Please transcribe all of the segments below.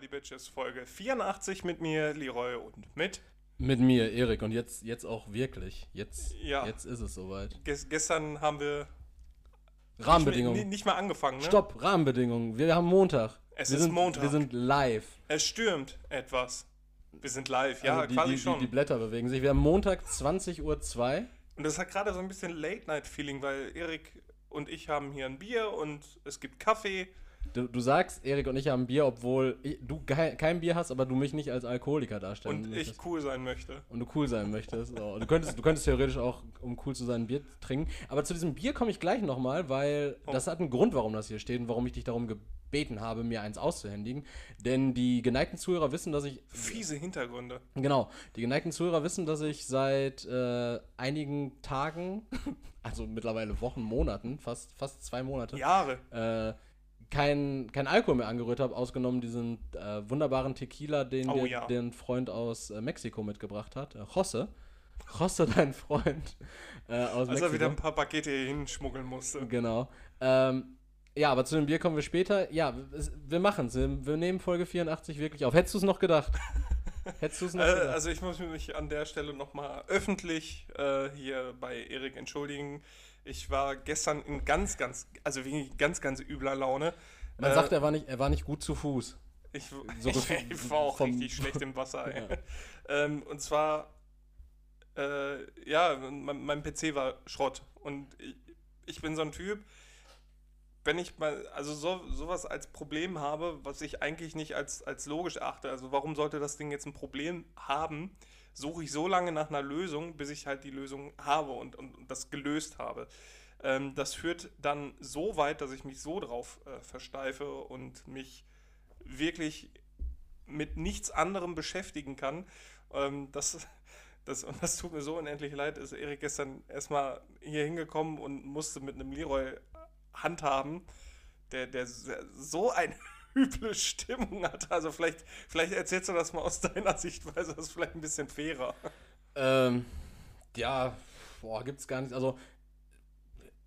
the Bitches Folge 84 mit mir, Leroy, und mit. Mit mir, Erik. Und jetzt, jetzt auch wirklich. Jetzt, Ja. jetzt ist es soweit. Ges gestern haben wir Rahmenbedingungen. Nicht, nicht mal angefangen, ne? Stopp, Rahmenbedingungen. Wir haben Montag. Es wir ist sind, Montag. Wir sind live. Es stürmt etwas. Wir sind live, ja, Also die, quasi die, schon. Die, die Blätter bewegen sich. Wir haben Montag 20.02 Uhr. und das hat gerade so ein bisschen Late-Night-Feeling, weil Erik und ich haben hier ein Bier und es gibt Kaffee. Du, du sagst, Erik und ich haben Bier, obwohl ich, du kein, Bier hast, aber du mich nicht als Alkoholiker darstellen Und ich möchtest. cool sein möchte. Und du cool sein möchtest. So. Du, könntest, du könntest theoretisch auch, um cool zu sein, ein Bier trinken. Aber zu diesem Bier komme ich gleich nochmal, weil Oh. das hat einen Grund, warum das hier steht und warum ich dich darum gebeten habe, mir eins auszuhändigen. Denn die geneigten Zuhörer wissen, dass ich Fiese Hintergründe. Genau, die geneigten Zuhörer wissen, dass ich seit äh, einigen Tagen, also mittlerweile Wochen, Monaten, fast, fast zwei Monate, Jahre. äh, kein, kein Alkohol mehr angerührt habe, ausgenommen diesen äh, wunderbaren Tequila, den Oh dir ja. den Freund aus äh, Mexiko mitgebracht hat. Äh, Josse. Josse, dein Freund äh, aus Als er Mexiko. wieder ein paar Pakete hier hinschmuggeln musste. Genau. Ähm, ja, aber zu dem Bier kommen wir später. Ja, wir machen es. Wir, wir nehmen Folge 84 wirklich auf. Hättest du es noch gedacht? Hättest du es noch Äh, gedacht? also ich muss mich an der Stelle nochmal öffentlich äh, hier bei Erik entschuldigen. Ich war gestern in ganz, ganz, also wegen ganz, ganz übler Laune. Man äh, sagt, er war, nicht, er war nicht gut zu Fuß. Ich, so ich, gefühlt war auch vom- richtig schlecht im Wasser. Ja. ähm, und zwar, äh, ja, mein, mein PC war Schrott. Und ich, ich bin so ein Typ, wenn ich mal, also so, sowas als Problem habe, was ich eigentlich nicht als, als logisch achte, also warum sollte das Ding jetzt ein Problem haben, suche ich so lange nach einer Lösung, bis ich halt die Lösung habe und, und, und das gelöst habe. Ähm, das führt dann so weit, dass ich mich so drauf äh, versteife und mich wirklich mit nichts anderem beschäftigen kann. Ähm, das, das, und das tut mir so unendlich leid, ist Erik gestern erstmal hier hingekommen und musste mit einem Leroy handhaben, der, der so eine üble Stimmung hat. Also vielleicht, vielleicht erzählst du das mal aus deiner Sichtweise, das ist vielleicht ein bisschen fairer. Ähm, ja, boah, gibt's gar nicht. Also,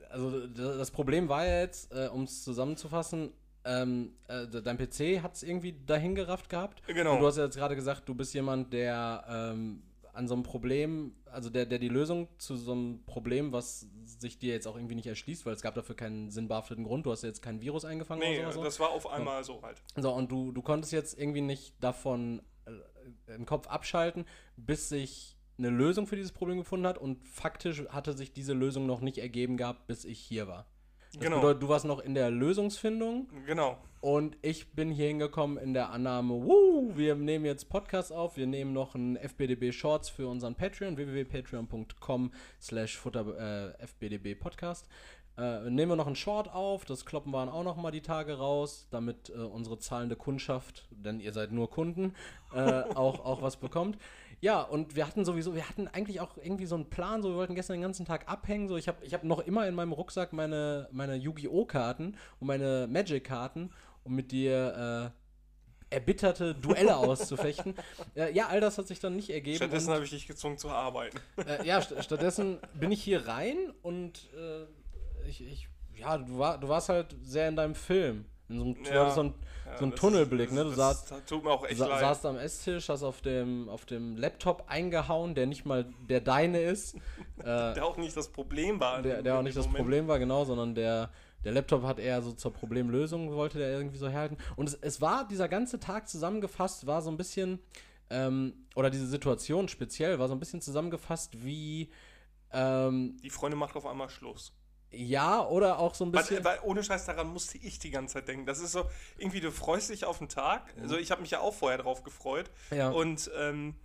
also das Problem war ja jetzt, äh, um es zusammenzufassen, ähm, äh, de- dein PC hat es irgendwie dahin gerafft gehabt. Genau. Und du hast ja jetzt gerade gesagt, du bist jemand, der ähm, an so einem Problem, also der, der die Lösung zu so einem Problem, was sich dir jetzt auch irgendwie nicht erschließt, weil es gab dafür keinen sinnbehafteten Grund, du hast ja jetzt kein Virus eingefangen Nee, oder so. das war auf einmal so halt. So, und du, du konntest jetzt irgendwie nicht davon äh, den Kopf abschalten, bis sich eine Lösung für dieses Problem gefunden hat und faktisch hatte sich diese Lösung noch nicht ergeben gehabt, bis ich hier war. Das Genau. bedeutet, du warst noch in der Lösungsfindung Genau. Und ich bin hier hingekommen in der Annahme, wuh, wir nehmen jetzt Podcast auf, wir nehmen noch ein FBDB Shorts für unseren Patreon, www.patreon.com slash äh, FBDB Podcast. Äh, nehmen wir noch einen Short auf, das kloppen wir dann auch noch mal die Tage raus, damit äh, unsere zahlende Kundschaft, denn ihr seid nur Kunden, äh, auch, auch was bekommt. Ja, und wir hatten sowieso, wir hatten eigentlich auch irgendwie so einen Plan, so wir wollten gestern den ganzen Tag abhängen, so ich habe ich hab noch immer in meinem Rucksack meine, meine Yu-Gi-Oh! Karten und meine Magic-Karten, um mit dir äh, erbitterte Duelle auszufechten. Äh, ja, all das hat sich dann nicht ergeben. Stattdessen habe ich dich gezwungen zu arbeiten. äh, ja, st stattdessen bin ich hier rein und äh, ich, ich, ja, du, war, du warst halt sehr in deinem Film. In so einem, du Ja. so ein, Ja, so das- Tunnelblick, ne? Du das, saßt, das tut mir auch echt sa saßt am Esstisch, hast auf dem, auf dem Laptop eingehauen, der nicht mal der deine ist. äh, der auch nicht das Problem war. der, der auch nicht das Moment. Problem war, genau, sondern der, der Laptop hat eher so zur Problemlösung, wollte der irgendwie so herhalten. Und es, es war, dieser ganze Tag zusammengefasst, war so ein bisschen, ähm, oder diese Situation speziell, war so ein bisschen zusammengefasst wie, ähm, Die Freundin macht auf einmal Schluss. ja, oder auch so ein bisschen. Weil, weil ohne Scheiß daran musste ich die ganze Zeit denken. Das ist so, irgendwie, du freust dich auf den Tag. Also ich habe mich ja auch vorher drauf gefreut. Ja. Und, ähm,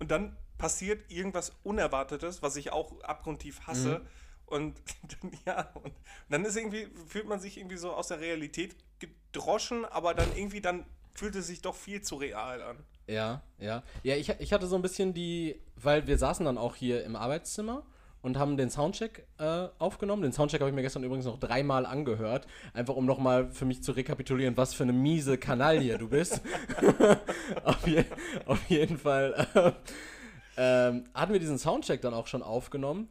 und dann passiert irgendwas Unerwartetes, was ich auch abgrundtief hasse. Mhm. Und dann, ja, und dann ist irgendwie, fühlt man sich irgendwie so aus der Realität gedroschen, aber dann irgendwie dann fühlt es sich doch viel zu real an. Ja, ja. Ja, ich, ich hatte so ein bisschen die, weil wir saßen dann auch hier im Arbeitszimmer und haben den Soundcheck äh, aufgenommen. Den Soundcheck habe ich mir gestern übrigens noch dreimal angehört, einfach um nochmal für mich zu rekapitulieren, was für eine miese Kanaille du bist. auf, je, auf jeden Fall äh, ähm, hatten wir diesen Soundcheck dann auch schon aufgenommen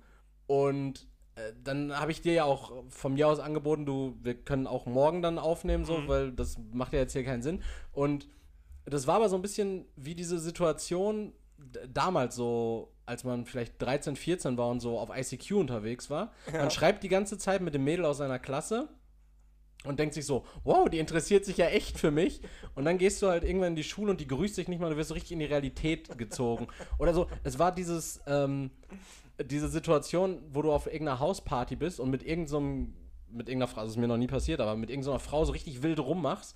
und äh, dann habe ich dir ja auch von mir aus angeboten, du, wir können auch morgen dann aufnehmen, so, Mhm. weil das macht ja jetzt hier keinen Sinn. Und das war aber so ein bisschen wie diese Situation damals so, als man vielleicht 13, 14 war und so auf ICQ unterwegs war. Man schreibt die ganze Zeit mit dem Mädel aus seiner Klasse und denkt sich so, wow, die interessiert sich ja echt für mich. Und dann gehst du halt irgendwann in die Schule und die grüßt dich nicht mal, du wirst so richtig in die Realität gezogen. Oder so, es war dieses, ähm, diese Situation, wo du auf irgendeiner Hausparty bist und mit irgendeinem, mit irgendeiner Frau, das ist mir noch nie passiert, aber mit irgendeiner Frau so richtig wild rummachst.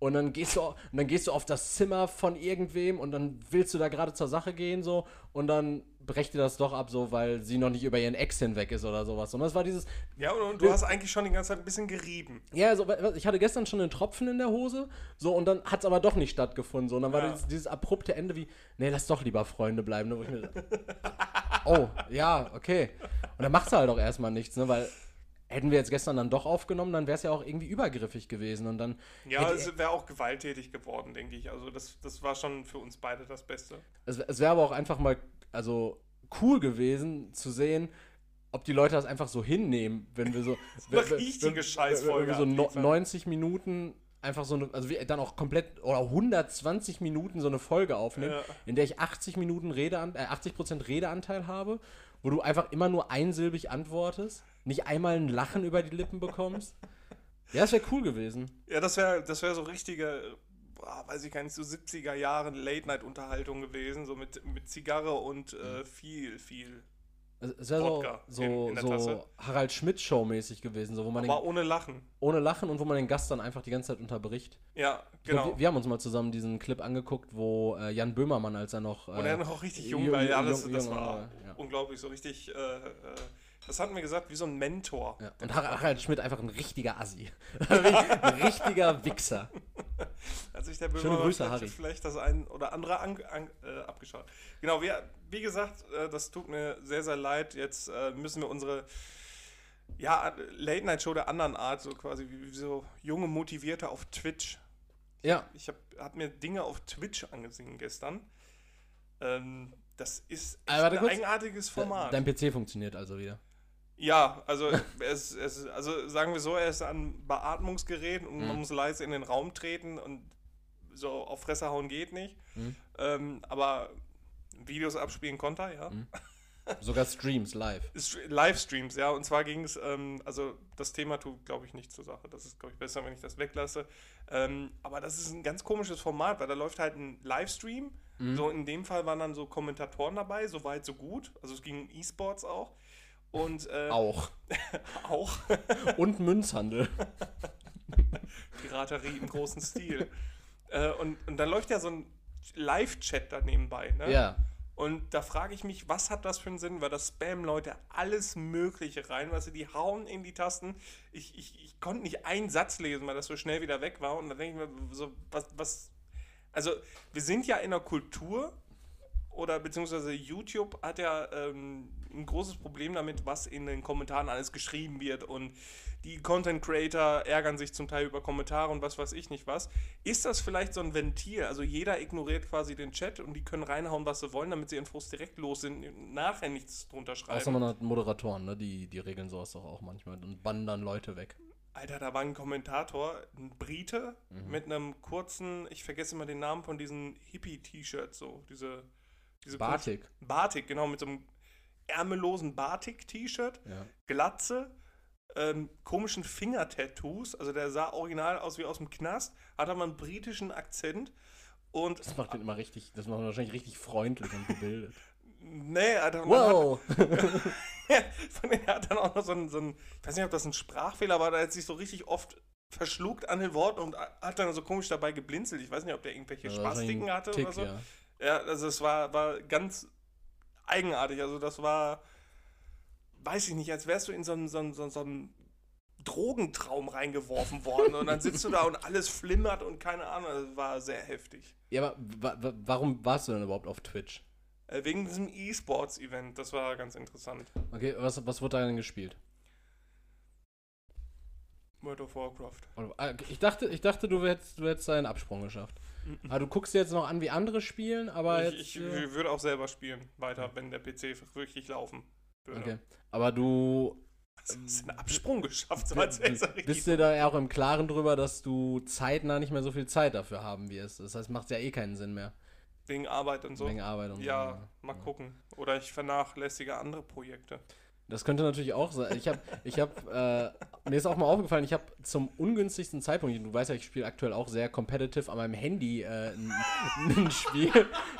Und dann gehst du, und dann gehst du auf das Zimmer von irgendwem und dann willst du da gerade zur Sache gehen so und dann brecht dir das doch ab so, weil sie noch nicht über ihren Ex hinweg ist oder sowas. Und das war dieses, Ja, und, und du hast eigentlich schon die ganze Zeit ein bisschen gerieben. ja, so, ich hatte gestern schon einen Tropfen in der Hose, so, und dann hat es aber doch nicht stattgefunden, so, und dann war Ja. dieses, dieses abrupte Ende wie, nee, lass doch lieber Freunde bleiben, ne, wo ich mir, oh, ja, okay. Und dann machst du halt auch erstmal nichts, ne, weil hätten wir jetzt gestern dann doch aufgenommen, dann wäre es ja auch irgendwie übergriffig gewesen und dann, Ja, es wäre auch gewalttätig geworden, denke ich. Also das, das war schon für uns beide das Beste. es, es wäre aber auch einfach mal, also, cool gewesen zu sehen, ob die Leute das einfach so hinnehmen, wenn wir so. wenn- richtige wenn- Scheißfolge Wenn wir so no, abliefern. 90 Minuten einfach so eine, also dann auch komplett, oder 120 Minuten so eine Folge aufnehmen, Ja. in der ich 80 Minuten Redean, äh, 80% Redeanteil habe, wo du einfach immer nur einsilbig antwortest, nicht einmal ein Lachen über die Lippen bekommst. Ja, das wäre cool gewesen. Ja, das wäre das wär so richtige, boah, weiß ich gar nicht, so 70er Jahre Late-Night-Unterhaltung gewesen, so mit, mit Zigarre und äh, viel, viel. Es wäre so, so, in- in der so. Harald Schmidt-Show-mäßig gewesen, so, wo man den, Aber ohne Lachen. ohne Lachen und wo man den Gast dann einfach die ganze Zeit unterbricht. Ja, genau. Wir, wir haben uns mal zusammen diesen Clip angeguckt, wo äh, Jan Böhmermann, als er noch. Äh, Und er noch richtig jung jung- war. Ja, das, jung- das war äh, ja. unglaublich. So richtig, äh, äh, das hatten wir gesagt, wie so ein Mentor. Ja. Und Har- Harald Schmidt einfach ein richtiger Assi. ein richtiger Wichser. Hat sich der Schöne Böhmer Grüße, vielleicht, Harry. vielleicht das ein oder andere an, an, äh, abgeschaut. Genau, wir, wie gesagt, äh, das tut mir sehr, sehr leid. Jetzt äh, müssen wir unsere ja, Late-Night-Show der anderen Art, so quasi wie, so junge Motivierte auf Twitch. Ja, Ich habe hab mir Dinge auf Twitch angesehen gestern. Ähm, das ist warte ein eigenartiges Format. dein PC funktioniert also wieder. Ja, also, es, es, also sagen wir so, er ist an Beatmungsgeräten und man Mhm. muss leise in den Raum treten und so auf Fresse hauen geht nicht. Mhm. Ähm, aber Videos abspielen konnte er, ja. Mhm. Sogar Streams live. Livestreams, ja. Und zwar ging es, ähm, also das Thema tut, glaube ich, nicht zur Sache. Das ist, glaube ich, besser, wenn ich das weglasse. Ähm, aber das ist ein ganz komisches Format, weil da läuft halt ein Livestream. Mhm. So in dem Fall waren dann so Kommentatoren dabei, so weit, so gut. Also es ging um E-Sports auch. Und äh, Auch. auch. Und Münzhandel. Piraterie im großen Stil. äh, und, und dann läuft ja so ein Live-Chat da nebenbei. Ne? Ja. Und da frage ich mich, was hat das für einen Sinn? Weil das spam Leute alles Mögliche rein, weißt du, die hauen in die Tasten. Ich, ich, ich konnte nicht einen Satz lesen, weil das so schnell wieder weg war. Und dann denke ich mir, so, was, was. Also, wir sind ja in einer Kultur, oder beziehungsweise YouTube hat ja ähm, ein großes Problem damit, was in den Kommentaren alles geschrieben wird und die Content Creator ärgern sich zum Teil über Kommentare und was weiß ich nicht was. Ist das vielleicht so ein Ventil? Also jeder ignoriert quasi den Chat und die können reinhauen, was sie wollen, damit sie ihren Frust direkt los sind, und nachher nichts drunter Außer schreiben. man hat Moderatoren, ne? Die, die regeln sowas doch auch manchmal und bannen dann Leute weg. Alter, da war ein Kommentator, ein Brite, Mhm. mit einem kurzen, ich vergesse immer den Namen von diesen Hippie-T-Shirts, so, diese, diese Batik. Batik, genau, mit so einem ärmellosen Batik-T-Shirt, Ja. Glatze, ähm, komischen Fingertattoos, also der sah original aus wie aus dem Knast, hat aber einen britischen Akzent und Das macht den immer richtig, das macht ihn wahrscheinlich richtig freundlich und gebildet. nee, Alter, Wow! von denen hat dann auch noch so ein, so ein, ich weiß nicht, ob das ein Sprachfehler war, der hat sich so richtig oft verschluckt an den Worten und hat dann so komisch dabei geblinzelt. Ich weiß nicht, ob der irgendwelche Ja, Spastiken hatte Tick, oder so. ja. Ja, also es war, war ganz eigenartig. Also das war, weiß ich nicht, als wärst du in so einen, so einen, so einen, einen Drogentraum reingeworfen worden und dann sitzt du da und alles flimmert und keine Ahnung. Also es war sehr heftig. Ja, aber wa wa warum warst du denn überhaupt auf Twitch? Äh, wegen diesem E-Sports-Event, das war ganz interessant. Okay, was, was wurde da denn gespielt? World of Warcraft. Ah, Ich dachte, ich dachte du, hättest, du hättest deinen Absprung geschafft. Aber du guckst dir jetzt noch an, wie andere spielen, aber ich, jetzt. ich, äh, ich würde auch selber spielen, weiter, wenn der PC wirklich laufen würde. okay. Aber du Also, hast du einen Absprung geschafft, so als Bist bist du da ja auch im Klaren drüber, dass du zeitnah nicht mehr so viel Zeit dafür haben wirst? Das heißt, macht ja eh keinen Sinn mehr. Wegen Arbeit und so. Wegen Arbeit und ja, so. mal gucken. Oder ich vernachlässige andere Projekte. Das könnte natürlich auch sein. Ich habe, ich habe, äh, mir ist auch mal aufgefallen, ich habe zum ungünstigsten Zeitpunkt, du weißt ja, ich spiele aktuell auch sehr competitive an meinem Handy äh, ein, ein Spiel.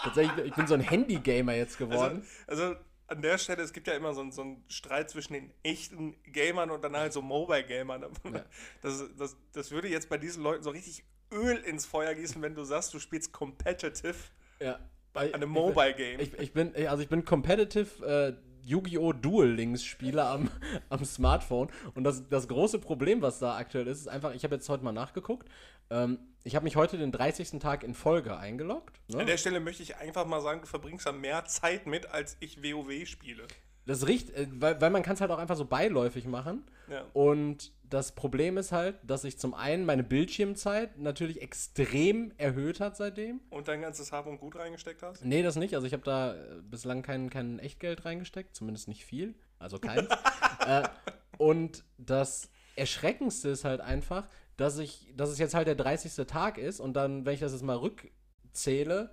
Tatsächlich, ich bin so ein Handy-Gamer jetzt geworden. Also, also an der Stelle, es gibt ja immer so, einen- so Streit zwischen den echten Gamern und dann halt so Mobile-Gamern. Ja. Das, das, das würde jetzt bei diesen Leuten so richtig Öl ins Feuer gießen, wenn du sagst, du spielst competitive ja. an einem Mobile-Game. Ich, ich bin, also ich bin competitive äh, Yu-Gi-Oh! Duel Links Spieler am, am Smartphone und das, das große Problem, was da aktuell ist, ist einfach, ich habe jetzt heute mal nachgeguckt, ähm, ich habe mich heute den 30. Tag in Folge eingeloggt. An Ne? der Stelle möchte ich einfach mal sagen, du verbringst da mehr Zeit mit, als ich WoW spiele. Das riecht, äh, weil, weil man kann es halt auch einfach so beiläufig machen Ja. und das Problem ist halt, dass sich zum einen meine Bildschirmzeit natürlich extrem erhöht hat seitdem. Und dein ganzes Hab und Gut reingesteckt hast? Nee, das nicht. Also ich habe da äh, bislang kein, kein Echtgeld reingesteckt, zumindest nicht viel. Also keins. äh, und das Erschreckendste ist halt einfach, dass ich, dass es jetzt halt der 30. Tag ist und dann, wenn ich das jetzt mal rückzähle,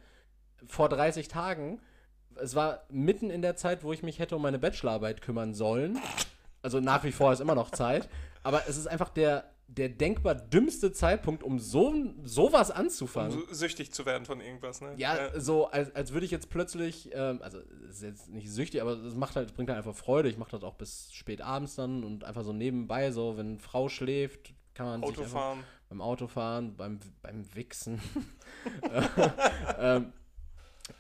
vor 30 Tagen, es war mitten in der Zeit, wo ich mich hätte um meine Bachelorarbeit kümmern sollen. Also nach wie vor ist immer noch Zeit. Aber es ist einfach der, der denkbar dümmste Zeitpunkt, um so, sowas anzufangen. Um süchtig zu werden von irgendwas, ne? Ja, so als, als würde ich jetzt plötzlich, ähm, also es ist jetzt nicht süchtig, aber es macht halt, es bringt halt einfach Freude. Ich mache das auch bis spät abends dann und einfach so nebenbei, so wenn Frau schläft, kann man sich Autofahren. beim Autofahren, beim, beim Wichsen. ähm,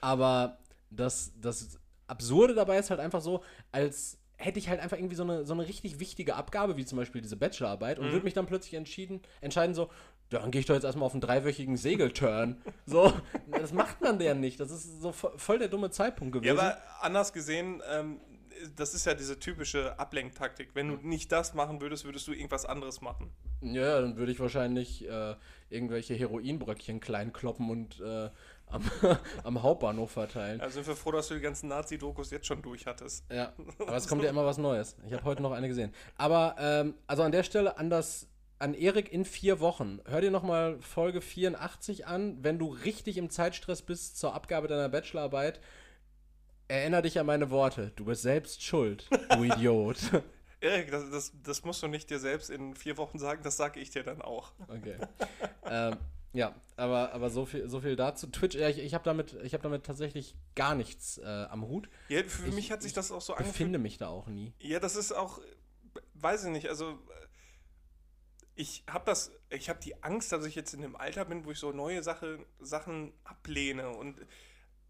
aber das, das Absurde dabei ist halt einfach so, als hätte ich halt einfach irgendwie so eine, so eine richtig wichtige Abgabe, wie zum Beispiel diese Bachelorarbeit, und würde mich dann plötzlich entschieden, entscheiden, so, dann gehe ich doch jetzt erstmal auf einen dreiwöchigen Segelturn. so, das macht man ja nicht. Das ist so vo- voll der dumme Zeitpunkt Ja, gewesen. aber anders gesehen, ähm, das ist ja diese typische Ablenktaktik. Wenn du nicht das machen würdest, würdest du irgendwas anderes machen. Ja, dann würde ich wahrscheinlich äh, irgendwelche Heroinbröckchen klein kloppen und äh, am, am Hauptbahnhof verteilen. Also sind wir froh, dass du die ganzen Nazi-Dokus jetzt schon durch hattest. Ja, aber es kommt ja immer was Neues. Ich habe heute noch eine gesehen. Aber, ähm, also an der Stelle an das, an Erik in vier Wochen. Hör dir nochmal Folge 84 an, wenn du richtig im Zeitstress bist zur Abgabe deiner Bachelorarbeit. Erinner dich an meine Worte. Du bist selbst schuld, du Idiot. Erik, das, das, das musst du nicht dir selbst in vier Wochen sagen, das sage ich dir dann auch. Okay. ähm, ja, aber, aber so, viel, so viel dazu. Twitch, ja, ich, ich habe damit, ich hab damit tatsächlich gar nichts äh, am Hut. Ja, für Ich- mich hat sich das auch so angefühlt. Befinde mich da auch nie. Ja, das ist auch, weiß ich nicht, also äh, ich habe das, ich habe die Angst, dass ich jetzt in dem Alter bin, wo ich so neue Sache, Sachen ablehne und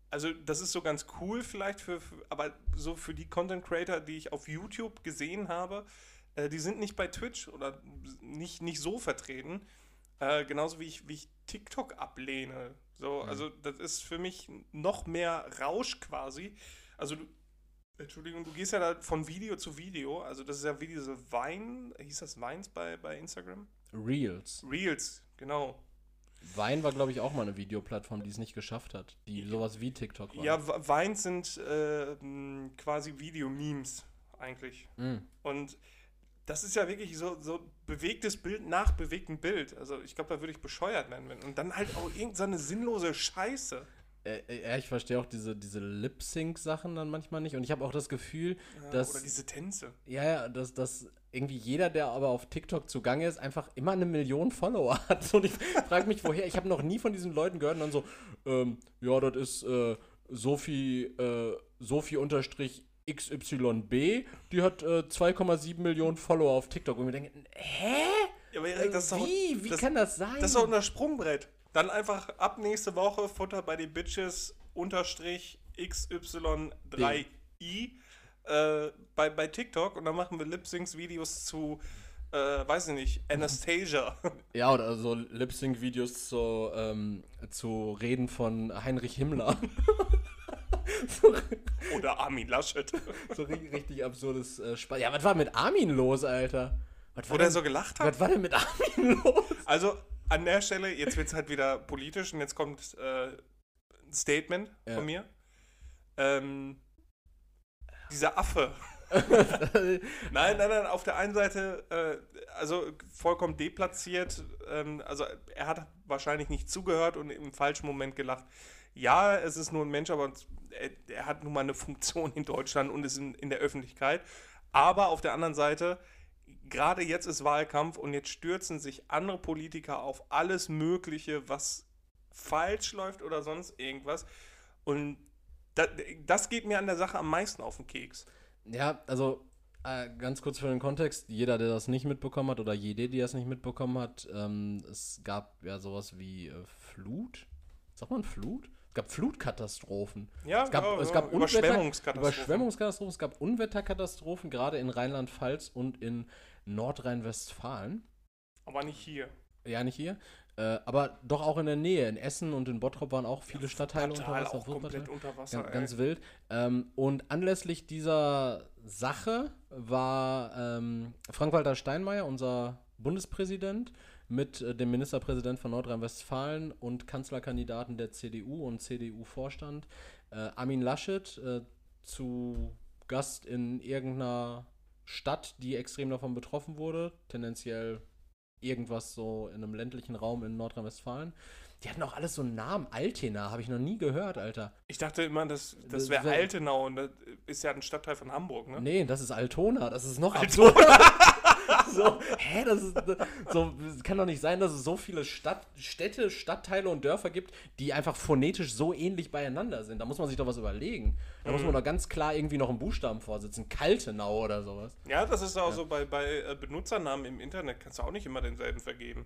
also das ist so ganz cool vielleicht für, für aber so für die Content Creator, die ich auf YouTube gesehen habe, äh, die sind nicht bei Twitch oder nicht, nicht so vertreten, äh, genauso wie ich, wie ich TikTok ablehne. So, also das ist für mich noch mehr Rausch quasi. Also du, Entschuldigung, du gehst ja da von Video zu Video. Also das ist ja wie diese Vine, hieß das Vines bei, bei Instagram? Reels. Reels, genau. Vine war, glaube ich, auch mal eine Videoplattform, die es nicht geschafft hat. Die sowas wie TikTok war. Ja, Vines sind äh, quasi Video-Memes eigentlich. Mm. Und das ist ja wirklich so, so bewegtes Bild nach bewegtem Bild. Also ich glaube, da würde ich bescheuert werden. Und dann halt auch irgendeine sinnlose Scheiße. Äh, äh, ja, ich verstehe auch diese, diese Lip-Sync-Sachen dann manchmal nicht. Und ich habe auch das Gefühl, dass. Oder diese Tänze. Ja, ja, dass, dass irgendwie jeder, der aber auf TikTok zugange ist, einfach immer eine Million Follower hat. Und ich frage mich, woher. Ich habe noch nie von diesen Leuten gehört und dann so, ähm, ja, das ist äh, Sophie, äh, Sophie unterstrich XYB, die hat äh, 2,7 Millionen Follower auf TikTok. Und wir denken, hä? Ja, aber Erik, das Wie? Wie das, kann das sein? Das ist doch ein Sprungbrett. Dann einfach ab nächste Woche Futter bei den Bitches unterstrich XY3i äh, bei, bei TikTok und dann machen wir Lip-Syncs-Videos zu, äh, weiß ich nicht, Anastasia. Ja, oder so Lip-Sync-Videos zu, ähm, zu Reden von Heinrich Himmler. Oder Armin Laschet. so ri- richtig absurdes äh, Spaß. Ja, was war mit Armin los, Alter? Was Wo der so gelacht hat. was war denn mit Armin los? Also an der Stelle, jetzt wird es halt wieder politisch und jetzt kommt äh, ein Statement Ja. von mir. Ähm, dieser Affe, nein, nein, nein, auf der einen Seite, äh, also vollkommen deplatziert, ähm, also er hat wahrscheinlich nicht zugehört und im falschen Moment gelacht. Ja, es ist nur ein Mensch, aber er, er hat nun mal eine Funktion in Deutschland und ist in, in der Öffentlichkeit. Aber auf der anderen Seite, gerade jetzt ist Wahlkampf und jetzt stürzen sich andere Politiker auf alles Mögliche, was falsch läuft oder sonst irgendwas. Und das, das geht mir an der Sache am meisten auf den Keks. Ja, also äh, ganz kurz für den Kontext, jeder, der das nicht mitbekommen hat oder jede, die das nicht mitbekommen hat, ähm, es gab ja sowas wie äh, Flut. Sagt man Flut? Es gab Flutkatastrophen. Ja, es gab, ja, es gab Überschwemmungskatastrophen. Überschwemmungskatastrophen, es gab Unwetterkatastrophen, gerade in Rheinland-Pfalz und in Nordrhein-Westfalen. Aber nicht hier. Ja, nicht hier. Äh, aber doch auch in der Nähe. In Essen und in Bottrop waren auch viele Stadtteile unter Wasser. auch komplett unter Wasser. Ganz, ganz wild. Ähm, und anlässlich dieser Sache war ähm, Frank-Walter Steinmeier, unser Bundespräsident, mit äh, dem Ministerpräsident von Nordrhein-Westfalen und Kanzlerkandidaten der CDU und CDU-Vorstand, äh, Armin Laschet, äh, zu Gast in irgendeiner Stadt, die extrem davon betroffen wurde, tendenziell irgendwas so in einem ländlichen Raum in Nordrhein-Westfalen. Die hatten auch alles so einen Namen. Altena, habe ich noch nie gehört, Alter. Ich dachte immer, das, das wäre wär- Altenau und das ist ja ein Stadtteil von Hamburg, ne? Nee, das ist Altona, das ist noch absurd. so, hä, das ist so, es kann doch nicht sein, dass es so viele Stadt, Städte, Stadtteile und Dörfer gibt, die einfach phonetisch so ähnlich beieinander sind. Da muss man sich doch was überlegen. Da muss man doch ganz klar irgendwie noch einen Buchstaben vorsitzen. Kaltenau oder sowas. Ja, das ist auch so bei, bei äh, Benutzernamen im Internet kannst du auch nicht immer denselben vergeben.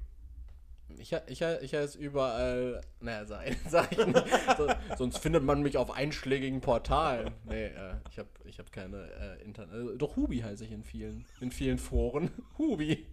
Ich, ich, ich heiße überall, naja, sag ich nicht. So, sonst findet man mich auf einschlägigen Portalen. Nee, äh, ich habe ich hab keine äh, Internet. Äh, doch Hubi heiße ich in vielen, in vielen Foren. Hubi.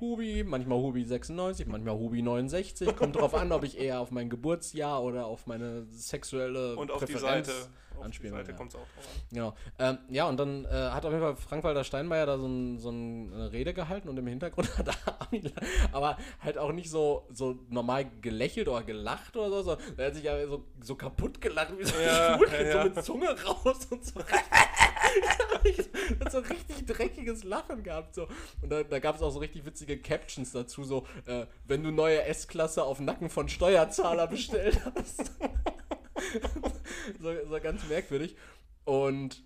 Hubi, manchmal Hubi 96, manchmal Hubi 69. Kommt drauf an, ob ich eher auf mein Geburtsjahr oder auf meine sexuelle Und auf die Präferenz Seite. Auf die anspielen. Seite ja. kommt es auch drauf an. Genau. Ähm, ja, und dann äh, hat auf jeden Fall Frank-Walter Steinmeier da so, ein, so ein, eine Rede gehalten und im Hintergrund hat Armin, aber halt auch nicht so, so normal gelächelt oder gelacht oder so, sondern er hat sich ja so, so kaputt gelacht, wie so, Ja, Schwul, ja, so mit Zunge raus und so. hat so richtig dreckiges Lachen gehabt. So. Und da, da gab es auch so richtig witzige Captions dazu, so, äh, wenn du neue S-Klasse auf Nacken von Steuerzahler bestellt hast. so, so ganz merkwürdig. Und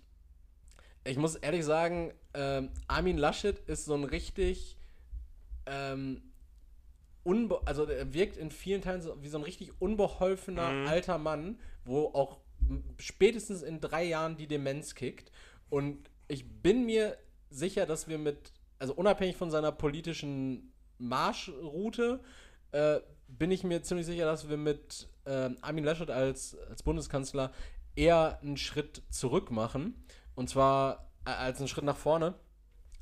ich muss ehrlich sagen, ähm, Armin Laschet ist so ein richtig, ähm, unbe also er wirkt in vielen Teilen so, wie so ein richtig unbeholfener Mhm. alter Mann, wo auch spätestens in drei Jahren die Demenz kickt. Und ich bin mir sicher, dass wir mit, also unabhängig von seiner politischen Marschroute, äh, bin ich mir ziemlich sicher, dass wir mit ähm, Armin Laschet als, als Bundeskanzler eher einen Schritt zurück machen. Und zwar äh, als einen Schritt nach vorne.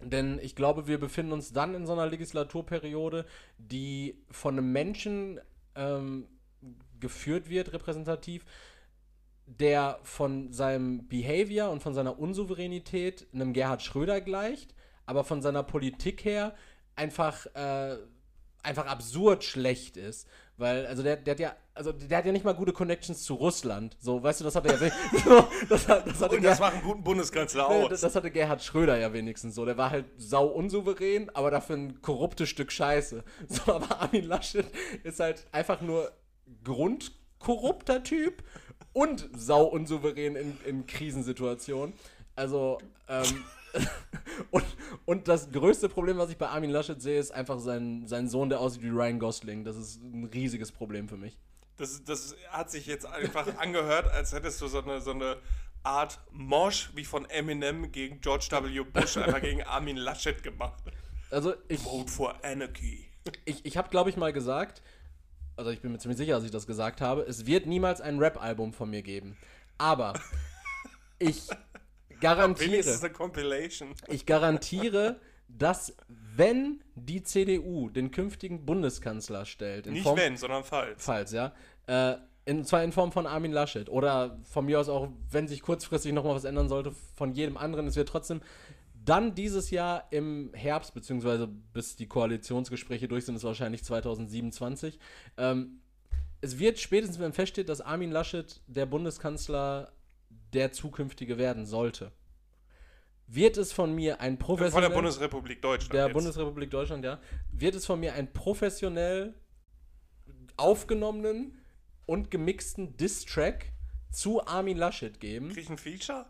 Denn ich glaube, wir befinden uns dann in so einer Legislaturperiode, die von einem Menschen ähm, geführt wird, repräsentativ, der von seinem Behavior und von seiner Unsouveränität einem Gerhard Schröder gleicht, aber von seiner Politik her einfach, äh, einfach absurd schlecht ist. Weil, also der, der hat ja, also der hat ja nicht mal gute Connections zu Russland. So, weißt du, das hat er ja. so, das, hat, das hatte Und das macht einen guten Bundeskanzler aus. das, das hatte Gerhard Schröder ja wenigstens so. Der war halt sau unsouverän, aber dafür ein korruptes Stück Scheiße. So, aber Armin Laschet ist halt einfach nur grundkorrupter Typ und sau unsouverän in, in Krisensituationen. Also, ähm, und, und das größte Problem, was ich bei Armin Laschet sehe, ist einfach sein, sein Sohn, der aussieht wie Ryan Gosling. Das ist ein riesiges Problem für mich. Das, das hat sich jetzt einfach angehört, als hättest du so eine, so eine Art Mosh wie von Eminem gegen George W. Bush, einfach gegen Armin Laschet gemacht. Also, ich. Vote for Anarchy. Ich, ich habe, glaube ich, mal gesagt, also ich bin mir ziemlich sicher, dass ich das gesagt habe, es wird niemals ein Rap-Album von mir geben. Aber ich garantiere, ich garantiere, dass wenn die CDU den künftigen Bundeskanzler stellt, in Nicht Form, wenn, sondern falls. falls, ja, äh, in, zwar in Form von Armin Laschet oder von mir aus auch, wenn sich kurzfristig noch mal was ändern sollte, von jedem anderen, es wird trotzdem dann dieses Jahr im Herbst, beziehungsweise bis die Koalitionsgespräche durch sind, ist wahrscheinlich 2027. Ähm, es wird spätestens, wenn feststeht, dass Armin Laschet der Bundeskanzler der zukünftige werden sollte, wird es von mir ein Von professionell der Bundesrepublik Deutschland. der jetzt. Bundesrepublik Deutschland, ja, wird es von mir einen professionell aufgenommenen und gemixten Diss-Track zu Armin Laschet geben. Krieg ich ein Feature?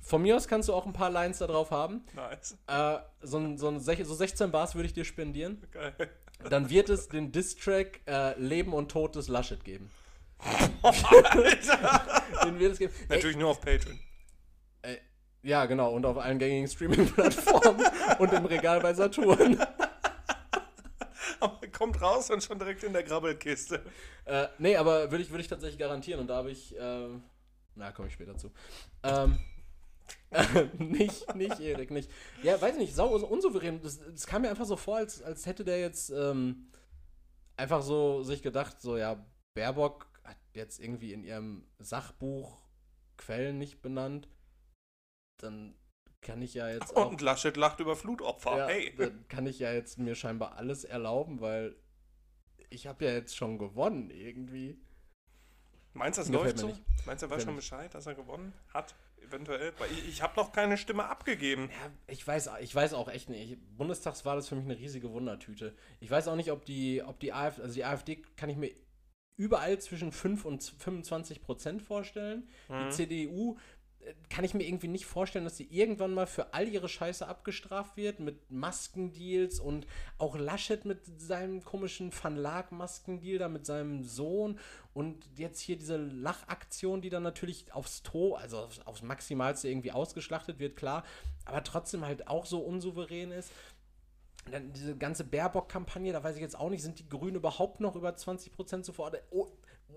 Von mir aus kannst du auch ein paar Lines da drauf haben. Nice. Äh, so, so, so 16 Bars würde ich dir spendieren. Geil. Dann wird es den Diss-Track äh, Leben und Tod des Laschet geben. Den wird es geben. Ey, Natürlich nur auf Patreon. äh, ja, genau. Und auf allen gängigen Streaming-Plattformen und im Regal bei Saturn. Aber kommt raus und schon direkt in der Grabbelkiste. Äh, nee, aber würde ich, würd ich tatsächlich garantieren. Und da habe ich. Äh, na, komme ich später zu. Ähm, nicht, nicht, Erik, nicht. Ja, weiß nicht, sau unsouverän. Das, das kam mir einfach so vor, als, als hätte der jetzt ähm, einfach so sich gedacht, so, ja, Baerbock jetzt irgendwie in ihrem Sachbuch Quellen nicht benannt. Dann kann ich ja jetzt auch. Und Laschet lacht über Flutopfer. Ja, hey. Dann kann ich ja jetzt mir scheinbar alles erlauben, weil ich habe ja jetzt schon gewonnen irgendwie. Meinst du, das Gefällt läuft so? nicht. Meinst du, er weiß schon Bescheid, dass er gewonnen hat? Eventuell? Weil ich, ich habe noch keine Stimme abgegeben. Ja, ich weiß, ich weiß auch echt nicht. Bundestagswahl ist für mich eine riesige Wundertüte. Ich weiß auch nicht, ob die, ob die AfD, also die AfD kann ich mir überall zwischen 5 und 25 Prozent vorstellen. Mhm. Die CDU äh, kann ich mir irgendwie nicht vorstellen, dass sie irgendwann mal für all ihre Scheiße abgestraft wird mit Maskendeals und auch Laschet mit seinem komischen Van Laak Maskendeal da mit seinem Sohn und jetzt hier diese Lachaktion, die dann natürlich aufs To, also aufs, aufs Maximalste irgendwie ausgeschlachtet wird, klar, aber trotzdem halt auch so unsouverän ist. Und Dann diese ganze Baerbock-Kampagne, da weiß ich jetzt auch nicht, sind die Grünen überhaupt noch über 20% zu verordnen? Oh,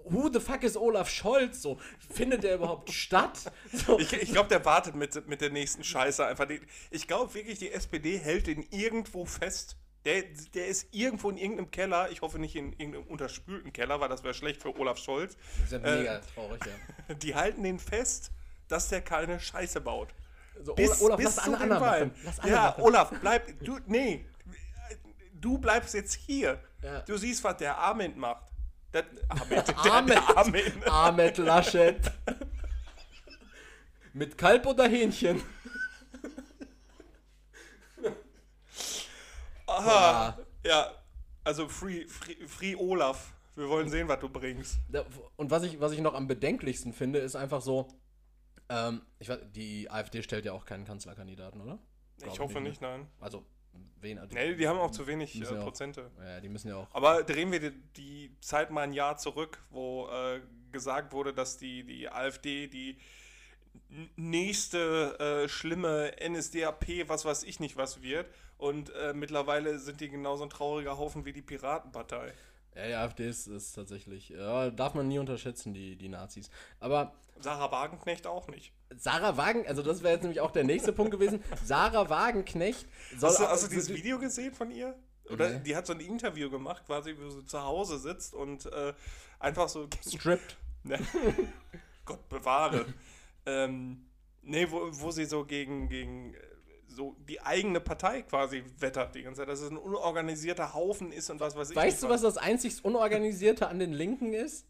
who the fuck is Olaf Scholz? So, findet der überhaupt statt? So, Ich, ich glaube, der wartet mit, mit der nächsten Scheiße einfach. Ich glaube wirklich, die SPD hält den irgendwo fest. Der, der ist irgendwo in irgendeinem Keller. Ich hoffe nicht in irgendeinem unterspülten Keller, weil das wäre schlecht für Olaf Scholz. das ist ja mega traurig, ja. Die halten den fest, dass der keine Scheiße baut. So, Bis, Olaf, bis lass zu alle den Wahlen. Ja. Olaf, bleib. Du, nee. Du bleibst jetzt hier. Ja. Du siehst, was der Armin macht. Der, Ahmed, der, Ahmed. der Armin. Ahmed Laschet. Mit Kalb oder Hähnchen? Aha. Ja, also Free, Free, Free Olaf. Wir wollen sehen, was du bringst. Und was ich, was ich noch am bedenklichsten finde, ist einfach so, ähm, ich weiß, die AfD stellt ja auch keinen Kanzlerkandidaten, oder? Glaub Ich hoffe ne? nicht, nein. Also, wen? Also, Nee, die haben auch zu wenig äh, ja auch- Prozente. Ja, die müssen ja auch. Aber drehen wir die, die Zeit mal ein Jahr zurück, wo äh, gesagt wurde, dass die, die AfD die nächste äh, schlimme NSDAP, was weiß ich nicht was wird. Und äh, mittlerweile sind die genauso ein trauriger Haufen wie die Piratenpartei. Ja, die AfD ist, ist tatsächlich, ja, darf man nie unterschätzen, die, die Nazis. Aber Sarah Wagenknecht auch nicht. Sarah Wagen, also das wäre jetzt nämlich auch der nächste Punkt gewesen. Sarah Wagenknecht soll Hast du, hast du dieses Video gesehen von ihr? Oder Nee. die hat so ein Interview gemacht, quasi, wo sie zu Hause sitzt und äh, einfach so. stripped. Ne. Gott bewahre. ähm, nee, wo, wo sie so gegen, gegen äh, so die eigene Partei quasi wettert die ganze Zeit, dass es ein unorganisierter Haufen ist und was weiß ich. Weißt du, was das einzig Unorganisierte an den Linken ist?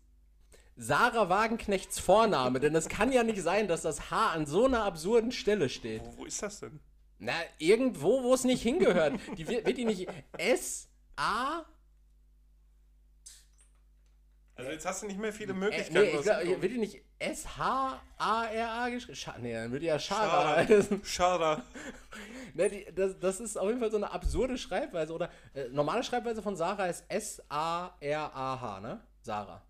Sarah Wagenknechts Vorname, denn es kann ja nicht sein, dass das H an so einer absurden Stelle steht. Wo, wo ist das denn? Na, irgendwo, wo es nicht hingehört. Die wird, wird die nicht S A Also jetzt hast du nicht mehr viele äh, Möglichkeiten. nee, ich glaub, wird die nicht S H A R A geschrieben? Nee, dann würde die ja Schara. Schade. Ne, das, das ist auf jeden Fall so eine absurde Schreibweise. Oder äh, normale Schreibweise von Sarah ist S-A-R-A-H, ne? Sarah.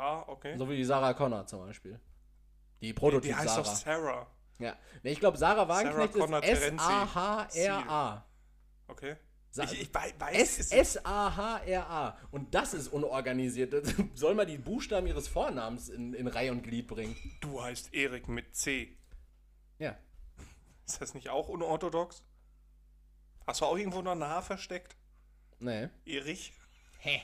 Ja, okay. So wie die Sarah Connor zum Beispiel. Die die Prototyp heißt Sarah. doch Sarah. Ja. Ne, ich glaube, Sarah Wagenknecht Sarah Connor ist. S-A-H-R-A. Okay. Ich, ich wei- weiß, S-A-H-R-A. Und das ist unorganisiert. Das soll mal die Buchstaben ihres Vornamens in, in Reihe und Glied bringen. du heißt Erik mit C. Ja. Ist das nicht auch unorthodox? Hast du auch irgendwo noch ein Haar versteckt? Nee. Erich? Hä?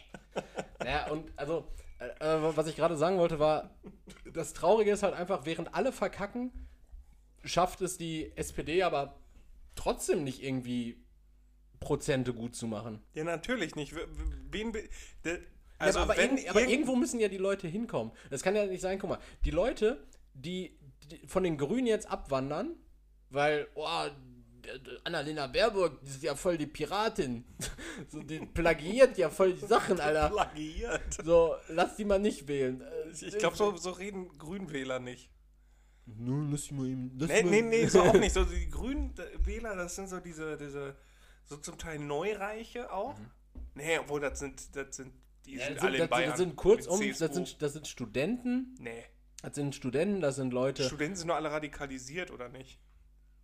ja, und also, äh, äh, was ich gerade sagen wollte, war, das Traurige ist halt einfach, während alle verkacken, schafft es die SPD aber trotzdem nicht irgendwie Prozente gut zu machen. Ja, natürlich nicht. Wen, Also ja, aber, wenn aber irgend- irgendwo müssen ja die Leute hinkommen. Das kann ja nicht sein, guck mal, die Leute, die, die von den Grünen jetzt abwandern, weil, oh, Annalena Baerbock, die ist ja voll die Piratin. So, die plagiiert ja voll die Sachen, Alter. Plagiert. So, lass die mal nicht wählen. Äh, Ich glaube, so, so reden Grünwähler nicht. Nun, lass die mal eben. Lass Nee, mal nee, nee, so auch nicht. So die Grünwähler, das sind so diese, diese, so zum Teil Neureiche auch. Nee, obwohl das sind, das sind, die Mhm. Ja, sind das, alle sind, in das, Bayern. das sind kurzum, Mit das sind, das sind Studenten. Nee. Das sind Studenten, das sind Leute. Studenten sind nur alle radikalisiert, oder nicht?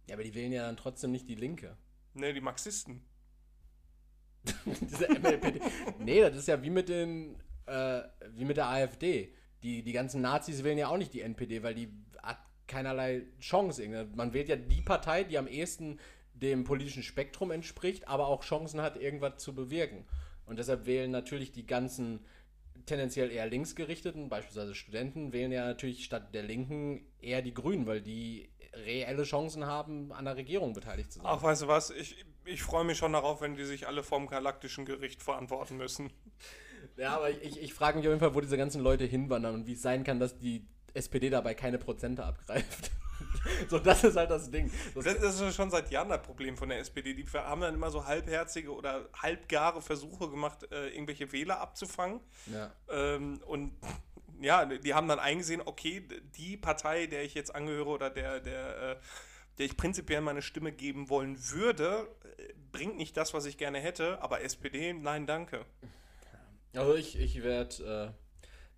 Ja, aber die wählen ja dann trotzdem nicht die Linke. Nee, die Marxisten. Diese MLPD. nee, das ist ja wie mit den, äh, wie mit der AfD. Die, die ganzen Nazis wählen ja auch nicht die NPD, weil die hat keinerlei Chance. Man wählt ja die Partei, die am ehesten dem politischen Spektrum entspricht, aber auch Chancen hat, irgendwas zu bewirken. Und deshalb wählen natürlich die ganzen tendenziell eher linksgerichteten, beispielsweise Studenten, wählen ja natürlich statt der Linken eher die Grünen, weil die reelle Chancen haben, an der Regierung beteiligt zu sein. Ach, weißt du was? Ich, ich freue mich schon darauf, wenn die sich alle vom galaktischen Gericht verantworten müssen. Ja, aber ich, ich frage mich auf jeden Fall, wo diese ganzen Leute hinwandern und wie es sein kann, dass die SPD dabei keine Prozente abgreift. so, das ist halt das Ding. Das, Das, das ist schon seit Jahren das Problem von der SPD. Die haben dann immer so halbherzige oder halbgare Versuche gemacht, äh, irgendwelche Wähler abzufangen. ja. Ähm, und ja, die haben dann eingesehen, okay, die Partei, der ich jetzt angehöre oder der, der, äh, der ich prinzipiell meine Stimme geben wollen würde, äh, bringt nicht das, was ich gerne hätte, aber SPD, nein, danke. Also ich, ich werde äh,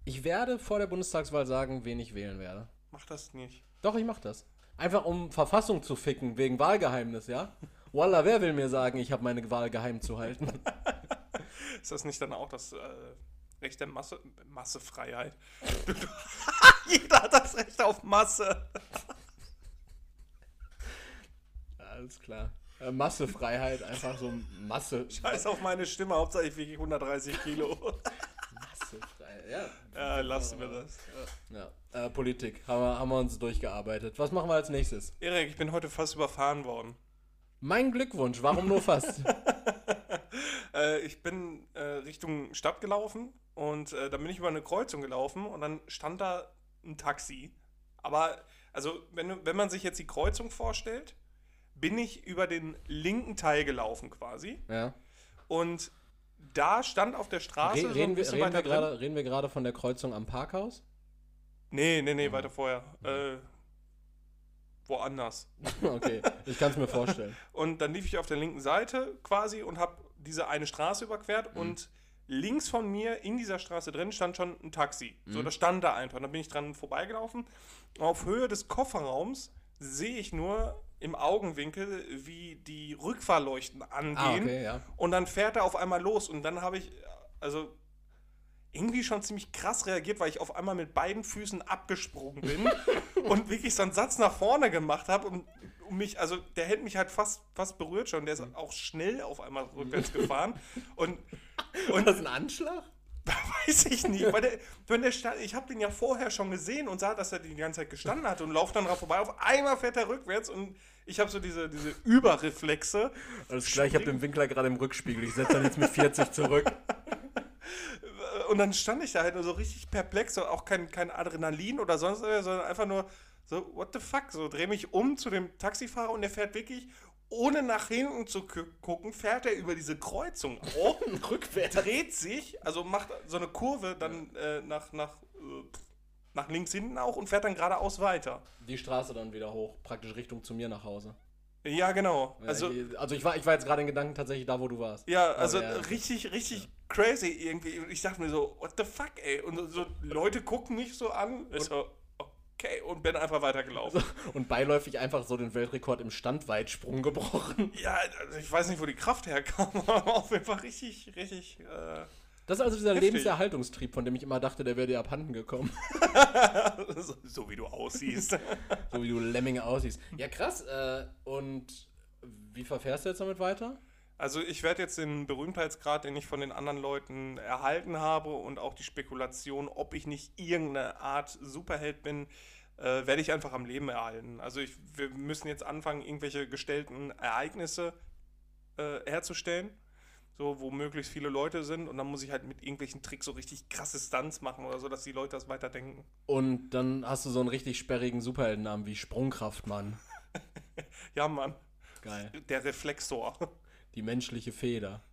ich werde vor der Bundestagswahl sagen, wen ich wählen werde. Mach das nicht. Doch, ich mach das. Einfach um Verfassung zu ficken, wegen Wahlgeheimnis, ja? Wallah, wer will mir sagen, ich habe meine Wahl geheim zu halten? Ist das nicht dann auch das äh, Recht der Masse, Massefreiheit? Jeder hat das Recht auf Masse. Alles klar. Äh, Massefreiheit, einfach so Masse. Scheiß auf meine Stimme, Hauptsache ich wiege 130 Kilo. Massefreiheit, ja. ja, lassen wir das. Ja, äh, Politik. Haben wir, haben wir uns durchgearbeitet. Was machen wir als nächstes? Erik, ich bin heute fast überfahren worden. Mein Glückwunsch, warum nur fast? Äh, ich bin äh, Richtung Stadt gelaufen und äh, dann bin ich über eine Kreuzung gelaufen und dann stand da ein Taxi. Aber, also, wenn, wenn man sich jetzt die Kreuzung vorstellt, bin ich über den linken Teil gelaufen quasi. ja. Und da stand auf der Straße. Re so ein reden, wir, bisschen reden, wir reden wir gerade von der Kreuzung am Parkhaus? Nee, nee, nee, weiter vorher. Äh, woanders. okay, ich kann es mir vorstellen. Und dann lief ich auf der linken Seite quasi und habe diese eine Straße überquert und links von mir in dieser Straße drin stand schon ein Taxi. So, das stand da einfach. Und dann bin ich dran vorbeigelaufen. Auf Höhe des Kofferraums sehe ich nur im Augenwinkel, wie die Rückfahrleuchten angehen. Ah, okay, ja. Und dann fährt er auf einmal los. Und dann habe ich, also irgendwie schon ziemlich krass reagiert, weil ich auf einmal mit beiden Füßen abgesprungen bin und wirklich so einen Satz nach vorne gemacht habe und, und mich, also der hätte mich halt fast, fast berührt schon. Der ist auch schnell auf einmal rückwärts gefahren. Und, und das ein Anschlag? weiß ich nicht, weil der, wenn der stand, ich habe den ja vorher schon gesehen und sah, dass er die ganze Zeit gestanden hat und laufe dann drauf vorbei. Auf einmal fährt er rückwärts und ich habe so diese, diese Überreflexe. Alles klar, ich habe den Winkler gerade im Rückspiegel. Ich setze dann jetzt mit 40 zurück. Und dann stand ich da halt nur so richtig perplex, so auch kein, kein Adrenalin oder sonst irgendwas, sondern einfach nur so, what the fuck? So, drehe mich um zu dem Taxifahrer und der fährt wirklich, ohne nach hinten zu gu- gucken, fährt er über diese Kreuzung auch, Rückwärts. dreht sich, also macht so eine Kurve dann äh, nach, nach, äh, nach links hinten auch und fährt dann geradeaus weiter. Die Straße dann wieder hoch, praktisch Richtung zu mir nach Hause. Ja, genau. Also, Also, ich, war, ich war jetzt gerade in Gedanken tatsächlich da, wo du warst. ja, also ja. richtig, richtig crazy irgendwie. Und ich dachte mir so, what the fuck, ey? Und so, Leute gucken mich so an. Ich so, okay, und bin einfach weitergelaufen. Und beiläufig einfach so den Weltrekord im Standweitsprung gebrochen. Ja, also ich weiß nicht, wo die Kraft herkam, aber auf jeden Fall richtig, richtig. Äh, Das ist also dieser Heftig. Lebenserhaltungstrieb, von dem ich immer dachte, der wäre dir abhanden gekommen. so, so wie du aussiehst. so wie du Lemming aussiehst. Ja, krass. Äh, und wie verfährst du jetzt damit weiter? Also ich werde jetzt den Berühmtheitsgrad, den ich von den anderen Leuten erhalten habe und auch die Spekulation, ob ich nicht irgendeine Art Superheld bin, äh, werde ich einfach am Leben erhalten. Also ich, wir müssen jetzt anfangen, irgendwelche gestellten Ereignisse äh, herzustellen, so wo möglichst viele Leute sind und dann muss ich halt mit irgendwelchen Tricks so richtig krasse Stunts machen oder so, dass die Leute das weiterdenken. Und dann hast du so einen richtig sperrigen Superheldennamen wie Sprungkraftmann. Ja, Mann. Geil. Der Reflexor. Die menschliche Feder.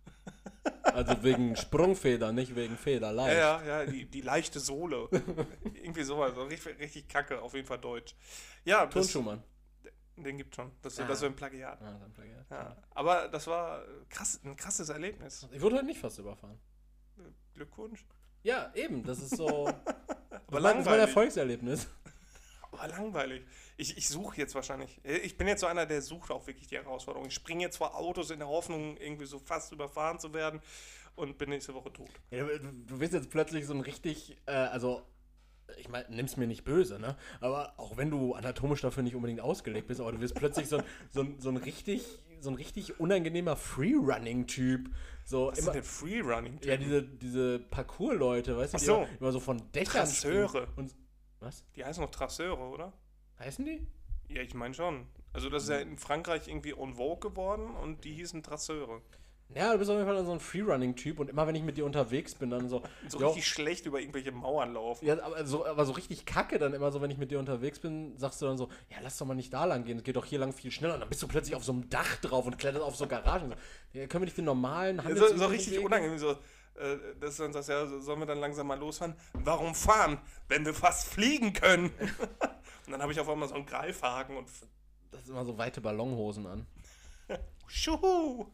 Also wegen Sprungfeder, nicht wegen Ja, Federleicht. ja, ja, die, die leichte Sohle. Irgendwie sowas. So richtig, richtig kacke, auf jeden Fall deutsch. Ja, Turnschuhmann. Den gibt schon. Das, Ah. das wäre ein Plagiat. Ah, dann Plagiat. Ja. Aber das war krass, ein krasses Erlebnis. Ich wurde heute nicht fast überfahren. Glückwunsch. Ja, eben. Das ist so. Aber das war- das war ein langweilig. Erfolgserlebnis. Aber langweilig. Ich, ich suche jetzt wahrscheinlich. Ich bin jetzt so einer, der sucht auch wirklich die Herausforderung. Ich springe jetzt vor Autos in der Hoffnung, irgendwie so fast überfahren zu werden und bin nächste Woche tot. Ja, du, du bist jetzt plötzlich so ein richtig, äh, also ich meine, nimm's mir nicht böse, ne? Aber auch wenn du anatomisch dafür nicht unbedingt ausgelegt bist, aber du bist plötzlich so ein, so so ein richtig, so ein richtig unangenehmer Freerunning-Typ. So Was immer, sind denn Freerunning? ja, diese, diese Parcours-Leute, weißt du, die so. immer, immer so von Dächern Trasseure. Und, was? Die heißen noch Trasseure, oder? Heißen die? Ja, ich meine schon. Also das ist ja in Frankreich irgendwie en vogue geworden und die hießen Trasseure. Ja, du bist auf jeden Fall so ein Freerunning-Typ und immer wenn ich mit dir unterwegs bin, dann so. So "Jo, richtig schlecht über irgendwelche Mauern laufen. Ja, aber so, aber so richtig kacke dann immer so, wenn ich mit dir unterwegs bin, sagst du dann so, ja, lass doch mal nicht da lang gehen, es geht doch hier lang viel schneller. Und dann bist du plötzlich auf so einem Dach drauf und kletterst auf so Garagen. So, ja, können wir nicht den normalen So, Handelsweg so richtig bewegen? unangenehm. So, äh, dass du dann sagst, ja, sollen wir dann langsam mal losfahren? Warum fahren, wenn wir fast fliegen können? und dann habe ich auf einmal so einen Greifhaken und Das ist immer so weite Ballonhosen an. Schuhu!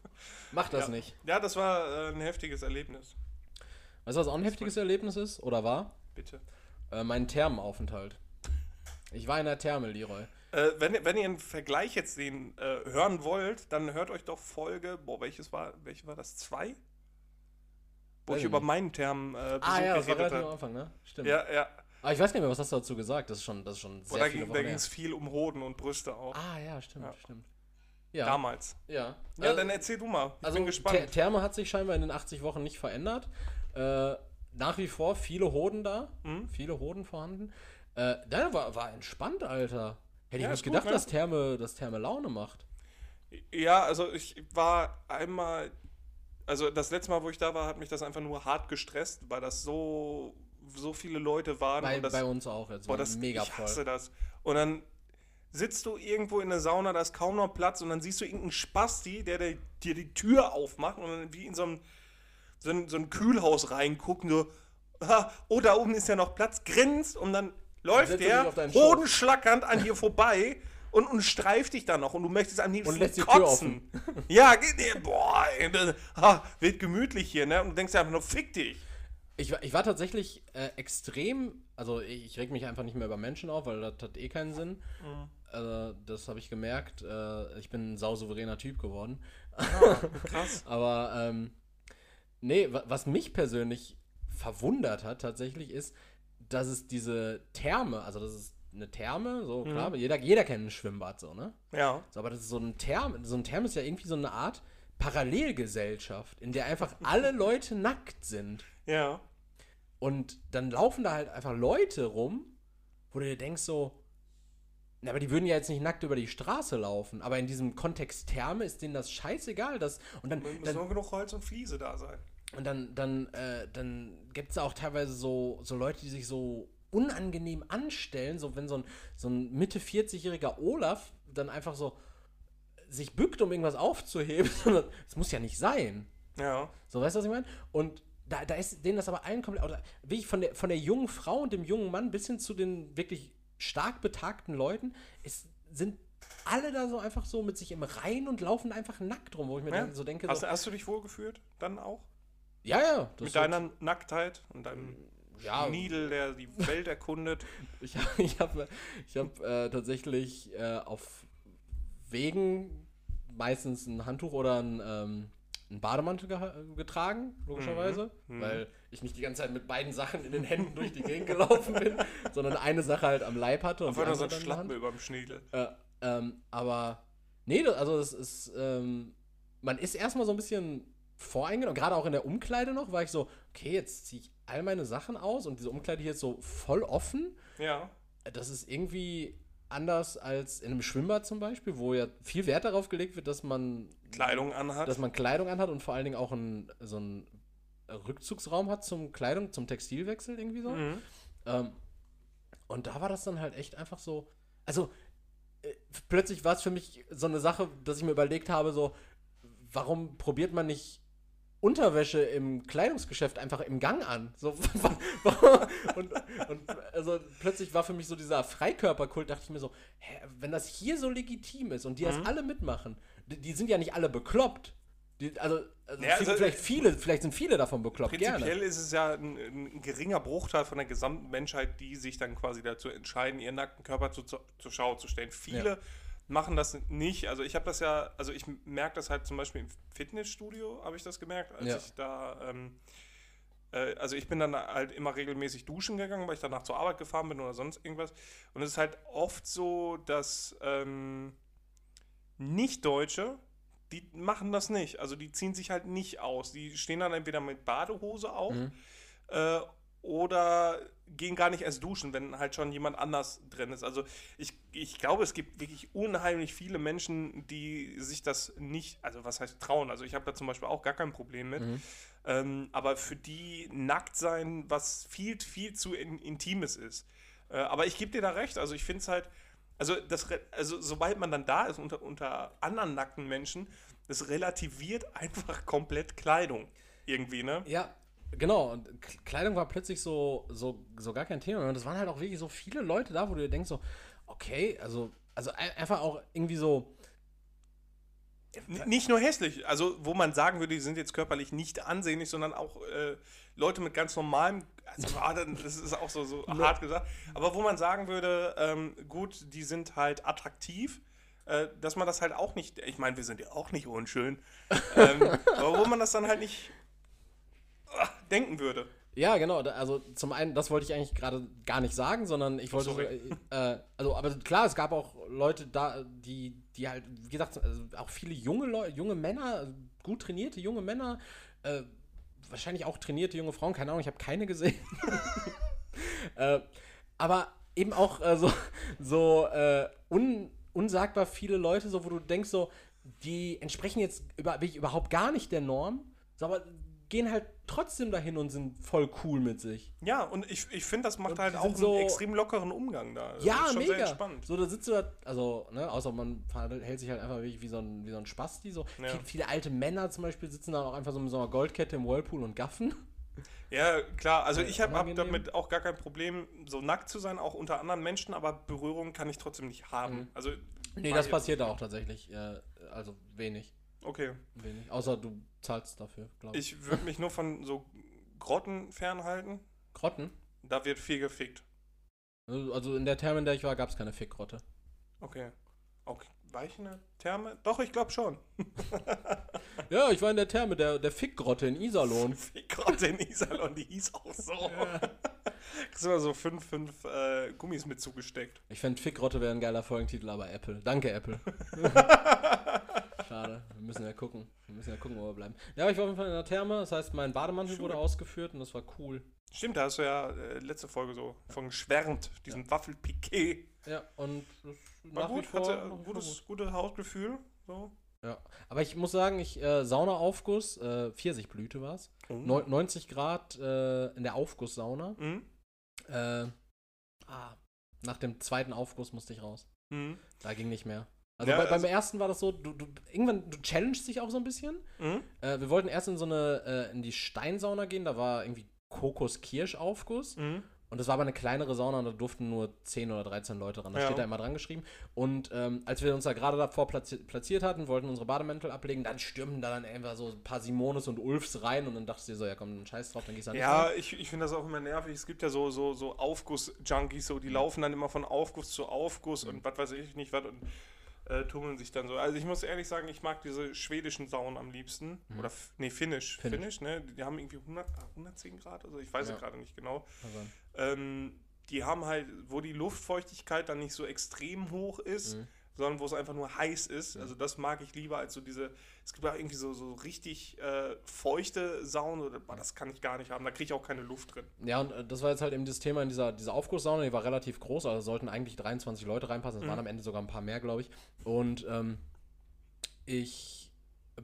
Mach das Ja. nicht. Ja, das war äh, ein heftiges Erlebnis. Weißt du, was auch ein heftiges Erlebnis ist? Oder war? Bitte. Äh, mein Thermenaufenthalt. Ich war in der Therme, Leroy. Äh, wenn, ihr- wenn ihr einen Vergleich jetzt sehen, äh, hören wollt, dann hört euch doch Folge, boah, welches war, welche war das? Zwei? Wo ich ich über meinen Term äh, Ah ja, das war relativ am. Anfang, ne? Stimmt. Ja, ja. Aber ich weiß gar nicht mehr, was hast du dazu gesagt. Das ist schon, das ist schon sehr da viele ging es viel um Hoden und Brüste auch. Ah ja, stimmt, Ja. stimmt. Ja, Damals. ja. Ja, dann erzähl du mal. Ich Also bin gespannt. Therme hat sich scheinbar in den 80 Wochen nicht verändert. Äh, nach wie vor viele Hoden da, Mhm. viele Hoden vorhanden. Äh, da war, war entspannt, Alter. Hätte ich Ja, nicht ist gut, gedacht, ne? dass Therme, dass Therme Laune macht. Ja, also ich war einmal, also das letzte Mal, wo ich da war, hat mich das einfach nur hart gestresst, weil das so, so viele Leute waren. Bei, und das, bei uns auch jetzt. boah, war das, mega ich voll. hasse das. Und dann sitzt du irgendwo in der Sauna, da ist kaum noch Platz und dann siehst du irgendeinen Spasti, der, dir die Tür aufmacht und dann wie in so einem so ein, so ein Kühlhaus reinguckt und so, oh, da oben ist ja noch Platz, grinst und dann läuft er der hodenschlackernd an dir vorbei und, und streift dich dann noch und du möchtest am liebsten Und lässt die Tür kotzen. Ja, geht dir, boah, ah, wird gemütlich hier, ne? Und du denkst dir einfach nur, fick dich. Ich, war- ich war tatsächlich äh, extrem, also ich, ich reg mich einfach nicht mehr über Menschen auf, weil das hat eh keinen Sinn. Mhm. Also, das habe ich gemerkt. Äh, ich bin ein sausouveräner Typ geworden. Krass. Aber ähm, nee, wa- was mich persönlich verwundert hat tatsächlich ist, dass es diese Therme, also das ist eine Therme, so Mhm. klar, jeder, jeder kennt ein Schwimmbad so, ne? Ja. So, aber das ist so ein Therme, so ein Therme ist ja irgendwie so eine Art Parallelgesellschaft, in der einfach alle Leute nackt sind. Ja. Und dann laufen da halt einfach Leute rum, wo du dir denkst so, na, aber die würden ja jetzt nicht nackt über die Straße laufen, aber in diesem Kontext Therme ist denen das scheißegal, das und dann, Müssen dann nur genug Holz und Fliese da sein. und dann, dann, äh, dann gibt es auch teilweise so, so Leute, die sich so unangenehm anstellen, so wenn so ein, so ein Mitte 40-jähriger Olaf dann einfach so sich bückt, um irgendwas aufzuheben. Das muss ja nicht sein. Ja. So, weißt du, was ich meine? Und da, da ist denen das aber allen komplett, oder wirklich von der, von der jungen Frau und dem jungen Mann bis hin zu den wirklich stark betagten Leuten, es sind alle da so einfach so mit sich im Rein und laufen einfach nackt rum, wo ich mir ja. dann so denke, Hast, so, hast du dich wohlgefühlt? Dann auch? ja, ja, Mit deiner Nacktheit und deinem ja, Schniedel, der die Welt erkundet. Ich habe ich hab, ich hab, äh, tatsächlich äh, auf Wegen meistens ein Handtuch oder ein, ähm, einen Bademantel geha- getragen, logischerweise, Mhm. weil ich nicht die ganze Zeit mit beiden Sachen in den Händen durch die Gegend gelaufen bin, sondern eine Sache halt am Leib hatte und Auf einmal so ein. Schlappen über dem Schniedel. Äh, ähm, aber nee, also es ist, ähm, man ist erstmal so ein bisschen voreingenommen, gerade auch in der Umkleide noch, war ich so, okay, jetzt ziehe ich all meine Sachen aus und diese Umkleide hier ist so voll offen. Ja. Das ist irgendwie anders als in einem Schwimmbad zum Beispiel, wo ja viel Wert darauf gelegt wird, dass man, Kleidung anhat. dass man Kleidung anhat und vor allen Dingen auch ein, so einen Rückzugsraum hat zum Kleidung, zum Textilwechsel irgendwie so. Mhm. Ähm, und da war das dann halt echt einfach so. Also, äh, plötzlich war es für mich so eine Sache, dass ich mir überlegt habe, so, warum probiert man nicht Unterwäsche im Kleidungsgeschäft einfach im Gang an. So, und, und also plötzlich war für mich so dieser Freikörperkult, dachte ich mir so, hä, wenn das hier so legitim ist und die mhm. das alle mitmachen, die, die, sind ja nicht alle bekloppt. Die, also, also, ja, also, vielleicht viele, vielleicht sind viele davon bekloppt. Prinzipiell gerne. ist es ja ein, ein, geringer Bruchteil von der gesamten Menschheit, die sich dann quasi dazu entscheiden, ihren nackten Körper zu, zu, zur Schau zu stellen. Viele ja machen das nicht. Also ich habe das ja, also ich merke das halt zum Beispiel im Fitnessstudio, habe ich das gemerkt, als ja. ich da, ähm, äh, also ich bin dann halt immer regelmäßig duschen gegangen, weil ich danach zur Arbeit gefahren bin oder sonst irgendwas. Und es ist halt oft so, dass ähm, Nicht-Deutsche, die machen das nicht. Also die ziehen sich halt nicht aus. Die stehen dann entweder mit Badehose auf mhm. äh, oder gehen gar nicht erst duschen, wenn halt schon jemand anders drin ist. Also ich, ich glaube, es gibt wirklich unheimlich viele Menschen, die sich das nicht, also was heißt trauen. Also ich habe da zum Beispiel auch gar kein Problem mit. Mhm. Ähm, aber für die nackt sein, was viel, viel zu in, Intimes ist. Äh, aber ich gebe dir da recht. Also ich finde es halt, also, das, also sobald man dann da ist unter, unter anderen nackten Menschen, das relativiert einfach komplett Kleidung irgendwie, ne? Ja, Genau, und Kleidung war plötzlich so, so, so gar kein Thema. Und es waren halt auch wirklich so viele Leute da, wo du dir denkst, so, okay, also, also einfach auch irgendwie so. Nicht nur hässlich, also wo man sagen würde, die sind jetzt körperlich nicht ansehnlich, sondern auch äh, Leute mit ganz normalem, also das ist auch so, so hart gesagt, aber wo man sagen würde, ähm, gut, die sind halt attraktiv, äh, dass man das halt auch nicht, ich meine, wir sind ja auch nicht unschön, ähm, aber wo man das dann halt nicht denken würde. Ja, genau. Also zum einen, das wollte ich eigentlich gerade gar nicht sagen, sondern ich wollte, so, äh, also aber klar, es gab auch Leute da, die, die halt, wie gesagt, also auch viele junge Leute, junge Männer, gut trainierte junge Männer, äh, wahrscheinlich auch trainierte junge Frauen, keine Ahnung, ich habe keine gesehen. äh, aber eben auch äh, so, so äh, un, unsagbar viele Leute, so wo du denkst, so, die entsprechen jetzt über, überhaupt gar nicht der Norm, so, aber gehen halt trotzdem dahin und sind voll cool mit sich. Ja, und ich, ich finde, das macht und halt auch einen so, extrem lockeren Umgang da. Das ja, mega. So, da sitzt du da, also, ne, außer man hält sich halt einfach wie, wie, so, ein, wie so ein Spasti. So. Ja. Viele, alte Männer zum Beispiel sitzen dann auch einfach so mit so einer Goldkette im Whirlpool und gaffen. Ja, klar, also ich habe hab damit auch gar kein Problem, so nackt zu sein, auch unter anderen Menschen, aber Berührung kann ich trotzdem nicht haben. Mhm. Also, nee, das passiert da auch tatsächlich, äh, also wenig. Okay. Wenig. Außer du zahlst dafür, glaube ich. Ich würde mich nur von so Grotten fernhalten. Grotten? Da wird viel gefickt. Also, also in der Therme, in der ich war, gab es keine Fickgrotte. Okay. Okay. War ich in der Therme? Doch, ich glaube schon. ja, ich war in der Therme, der, der Fickgrotte in Iserlohn. Fickgrotte in Iserlohn, die hieß auch so. Ja. Kriegst du mal so fünf, fünf äh, Gummis mit zugesteckt. Ich fände Fickgrotte wäre ein geiler Folgentitel, aber Apple. Danke, Apple. Schade. Wir müssen ja gucken. Wir müssen ja gucken, wo wir bleiben. Ja, aber ich war auf jeden Fall in der Therme. Das heißt, mein Bademantel Schule. wurde ausgeführt und das war cool. Stimmt, da hast du ja äh, letzte Folge so von geschwärmt, diesem ja. Waffelpiquet. Ja, und das war nach gut, wie vor hatte ein gutes, gutes Hautgefühl. So. Ja, aber ich muss sagen, ich äh, Saunaaufguss, äh, Pfirsichblüte war es. Oh. 90 Grad äh, in der Aufgusssauna. Mhm. Äh, ah, nach dem zweiten Aufguss musste ich raus. Mhm. Da ging nicht mehr. Also, ja, bei, also beim ersten war das so, du, du irgendwann, du challengest dich auch so ein bisschen. Mhm. Äh, wir wollten erst in so eine, äh, in die Steinsauna gehen, da war irgendwie Kokos-Kirsch-Aufguss. Mhm. Und das war aber eine kleinere Sauna und da durften nur 10 oder 13 Leute ran. Das ja. steht da immer dran geschrieben. Und ähm, als wir uns da gerade davor platziert, platziert hatten, wollten unsere Bademäntel ablegen, dann stürmten da dann einfach so ein paar Simones und Ulfs rein und dann dachtest du dir so, ja komm, scheiß drauf, dann gehst du da nicht Ja, rein. ich, ich finde das auch immer nervig. Es gibt ja so, so, so Aufguss-Junkies, so, die mhm. laufen dann immer von Aufguss zu Aufguss mhm. und was weiß ich nicht was. Und äh, tummeln sich dann so. Also ich muss ehrlich sagen, ich mag diese schwedischen Saunen am liebsten. Mhm. Oder, nee. Finnish, Finnish ne? Die, haben irgendwie 100, 110 Grad, also ich weiß ja. gerade nicht genau. Ähm, die haben halt, wo die Luftfeuchtigkeit dann nicht so extrem hoch ist, mhm sondern wo es einfach nur heiß ist. Also das mag ich lieber als so diese, es gibt auch irgendwie so, so richtig äh, feuchte Saunen, oder, boah, das kann ich gar nicht haben, da kriege ich auch keine Luft drin. Ja, und äh, das war jetzt halt eben das Thema in dieser, dieser Aufgusssauna, die war relativ groß, also sollten eigentlich 23 Leute reinpassen, es mhm. waren am Ende sogar ein paar mehr, glaube ich. Und ähm, ich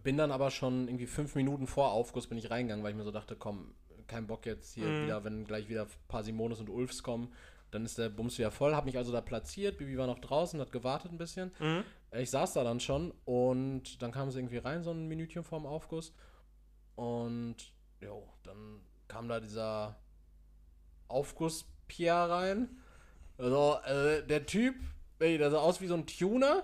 bin dann aber schon irgendwie fünf Minuten vor Aufguss bin ich reingegangen, weil ich mir so dachte, komm, kein Bock jetzt hier mhm. wieder, wenn gleich wieder ein paar Simones und Ulfs kommen, Dann ist der Bums wieder voll, habe mich also da platziert. Bibi war noch draußen, hat gewartet ein bisschen. Mhm. Ich saß da dann schon und dann kam sie irgendwie rein, so ein Minütchen vorm Aufguss. Und jo, dann kam da dieser Aufguss-Pierre rein. Also, äh, der Typ, ey, der sah aus wie so ein Tuner.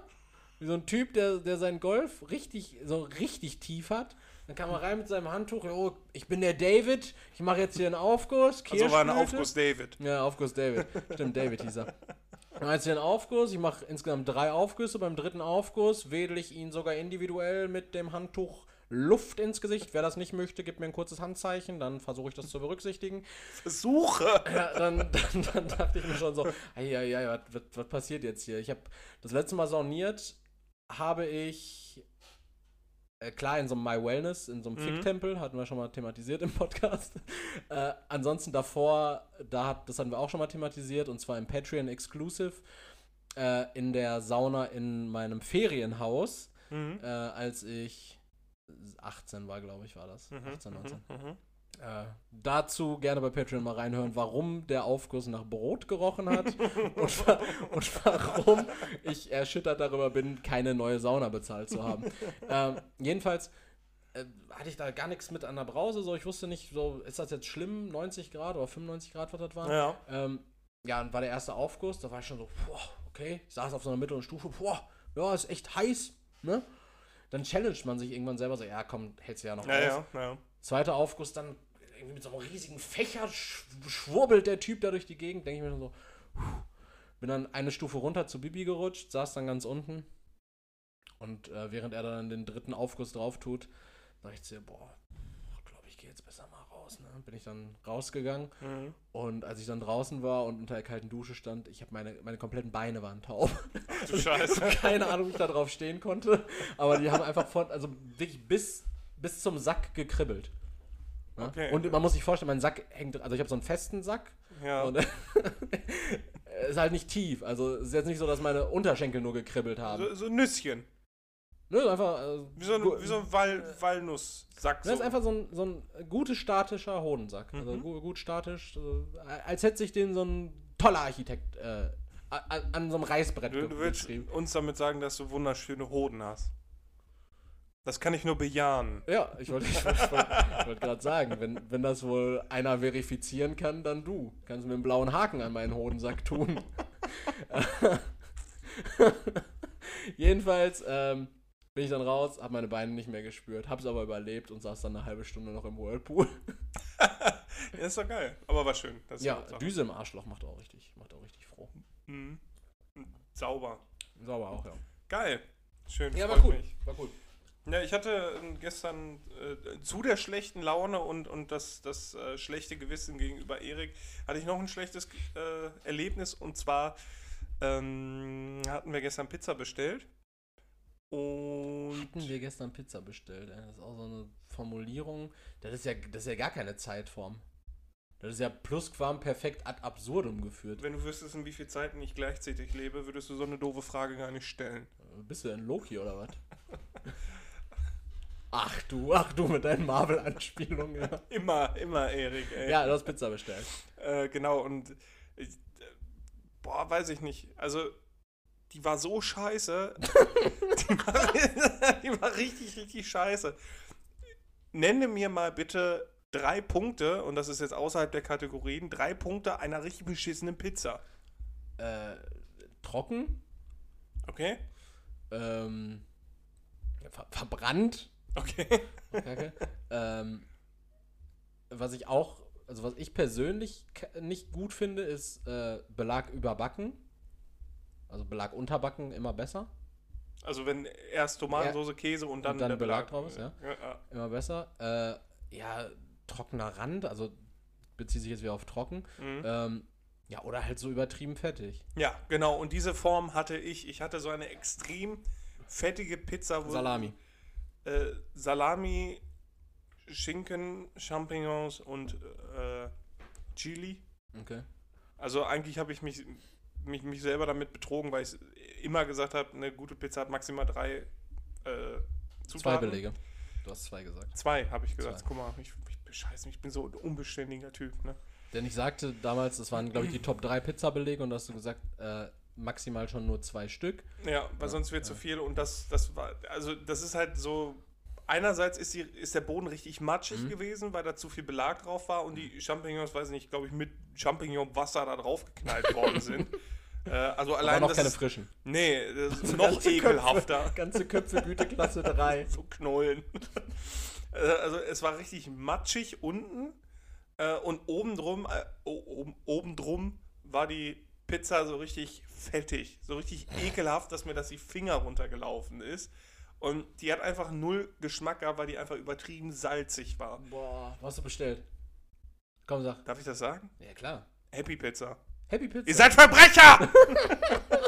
Wie so ein Typ, der, der seinen Golf richtig, so richtig tief hat. Dann kam er rein mit seinem Handtuch. Jo, ich bin der David. Ich mache jetzt hier einen Aufguss. Also war ein Kirschblüte. Aufguss David. Ja, Aufguss David. Stimmt, David hieß er. Dann jetzt hier einen Aufguss. Ich mache insgesamt drei Aufgüsse. Beim dritten Aufguss wedel ich ihn sogar individuell mit dem Handtuch Luft ins Gesicht. Wer das nicht möchte, gibt mir ein kurzes Handzeichen. Dann versuche ich das zu berücksichtigen. Versuche. Ja, dann, dann, dann dachte ich mir schon so, ja, was, was passiert jetzt hier? Ich habe das letzte Mal sauniert, habe ich äh, klar in so einem My Wellness, in so einem Mhm. Fick-Tempel, hatten wir schon mal thematisiert im Podcast. Äh, ansonsten davor, da hat, das hatten wir auch schon mal thematisiert, und zwar im Patreon Exclusive, äh, in der Sauna in meinem Ferienhaus, Mhm. äh, als ich 18 war, glaube ich, war das. Mhm. 18, 19. Mhm. Äh, dazu gerne bei Patreon mal reinhören, warum der Aufguss nach Brot gerochen hat und, wa und warum ich erschüttert darüber bin, keine neue Sauna bezahlt zu haben. ähm, jedenfalls äh, hatte ich da gar nichts mit an der Brause, so ich wusste nicht, so ist das jetzt schlimm, 90 Grad oder 95 Grad, was das war. Ja. Ähm, ja, und war der erste Aufguss, da war ich schon so, boah, okay, ich saß auf so einer mittleren Stufe, boah, ja, ist echt heiß, ne? Dann challenged man sich irgendwann selber so, ja, komm, hältst du ja noch Ja, aus. ja, ja. Zweiter Aufguss, dann irgendwie mit so einem riesigen Fächer sch schwurbelt der Typ da durch die Gegend. Denke ich mir so, puh. bin dann eine Stufe runter zu Bibi gerutscht, saß dann ganz unten. Und äh, während er dann den dritten Aufguss drauf tut, dachte ich zu ihr, boah, glaube ich, gehe jetzt besser mal raus. Ne? Bin ich dann rausgegangen. Mhm. Und als ich dann draußen war und unter der kalten Dusche stand, ich habe meine, meine kompletten Beine waren taub. Du Scheiße. Keine Ahnung, wie ich da drauf stehen konnte. Aber die haben einfach von, also wirklich bis, bis zum Sack gekribbelt. Ja? Okay. Und man muss sich vorstellen, mein Sack hängt, also ich habe so einen festen Sack. Ja. Und ist halt nicht tief. Also es ist jetzt nicht so, dass meine Unterschenkel nur gekribbelt haben. So, so ein Nüsschen. Nö, einfach. äh, Wie so ein, wie so ein Wall, Walnusssack. Das ist einfach so ein, so ein gut statischer Hodensack. Also Mhm. gut, gut statisch. So, als hätte sich den so ein toller Architekt äh, an, an so einem Reißbrett Du, ge- du willst geschrieben. uns damit sagen, dass du wunderschöne Hoden hast. Das kann ich nur bejahen. Ja, ich wollte ich wollt, ich wollt, ich wollt gerade sagen, wenn, wenn das wohl einer verifizieren kann, dann du. Kannst mir einen blauen Haken an meinen Hodensack tun. Jedenfalls ähm, bin ich dann raus, habe meine Beine nicht mehr gespürt, hab's aber überlebt und saß dann eine halbe Stunde noch im Whirlpool. Ja, ist doch geil. Aber war schön. Ja. Düse im Arschloch macht auch richtig, macht auch richtig froh. Mhm. Sauber. Sauber auch, ja. Geil. Schön. Ja, war cool. mich. War cool. Ja, ich hatte ähm, gestern äh, zu der schlechten Laune und, und das, das äh, schlechte Gewissen gegenüber Erik, hatte ich noch ein schlechtes äh, Erlebnis und zwar ähm, hatten wir gestern Pizza bestellt. Und Hatten wir gestern Pizza bestellt. Das ist auch so eine Formulierung. Das ist ja, das ist ja gar keine Zeitform. Das ist ja plusquamperfekt ad absurdum geführt. wenn du wüsstest, in wie vielen Zeiten ich gleichzeitig lebe, würdest du so eine doofe Frage gar nicht stellen. Bist du denn Loki oder was? ach du, ach du mit deinen Marvel-Anspielungen. Ja. Immer, immer, Erik, ey. ja, du hast Pizza bestellt. Äh, genau, und ich, boah, weiß ich nicht. Also, die war so scheiße. die, war, die war richtig, richtig scheiße. Nenne mir mal bitte drei Punkte, und das ist jetzt außerhalb der Kategorien, drei Punkte einer richtig beschissenen Pizza. Äh, trocken, Okay? ähm, ver verbrannt. Okay. Kacke. ähm, was ich auch, also was ich persönlich nicht gut finde, ist äh, Belag überbacken. Also Belag unterbacken immer besser. Also, wenn erst Tomatensauce, Käse und dann, Und dann der Belag drauf ist, ja. ja, ja. Immer besser. Äh, ja, trockener Rand, also bezieht sich jetzt wieder auf trocken. Mhm. Ähm, ja, oder halt so übertrieben fettig. Ja, genau. Und diese Form hatte ich. Ich hatte so eine extrem fettige Pizza. Wo Salami. Äh, Salami, Schinken, Champignons und äh, Chili. Okay. Also eigentlich habe ich mich, mich, mich selber damit betrogen, weil ich immer gesagt habe, eine gute Pizza hat maximal drei äh, Zwei Zutaten. Belege. Du hast zwei gesagt. Zwei, habe ich gesagt. Zwei. Guck mal, ich, ich bescheiße mich, ich bin so ein unbeständiger Typ. Ne? Denn ich sagte damals, das waren, glaube ich, die Top 3 Pizzabelege und da hast du gesagt, äh, maximal schon nur zwei Stück. Ja, weil sonst wird zu viel und das, das war, also das ist halt so, einerseits ist, die, ist der Boden richtig matschig Mhm. gewesen, weil da zu viel Belag drauf war und die Champignons, weiß ich nicht, glaube ich, mit Champignon-Wasser da drauf geknallt worden sind. Äh, also Aber allein noch das keine frischen. Nee, das ist noch Ganze ekelhafter. Köpfe, ganze Köpfe, Güteklasse 3. so Knollen. Äh, also es war richtig matschig unten äh, und obendrum, äh, oben, obendrum war die Pizza so richtig fettig, so richtig ekelhaft, dass mir das die Finger runtergelaufen ist. Und die hat einfach null Geschmack gehabt, weil die einfach übertrieben salzig war. Boah, was hast du bestellt? Komm, sag. Darf ich das sagen? Ja, klar. Happy Pizza. Happy Pizza. Ihr seid Verbrecher!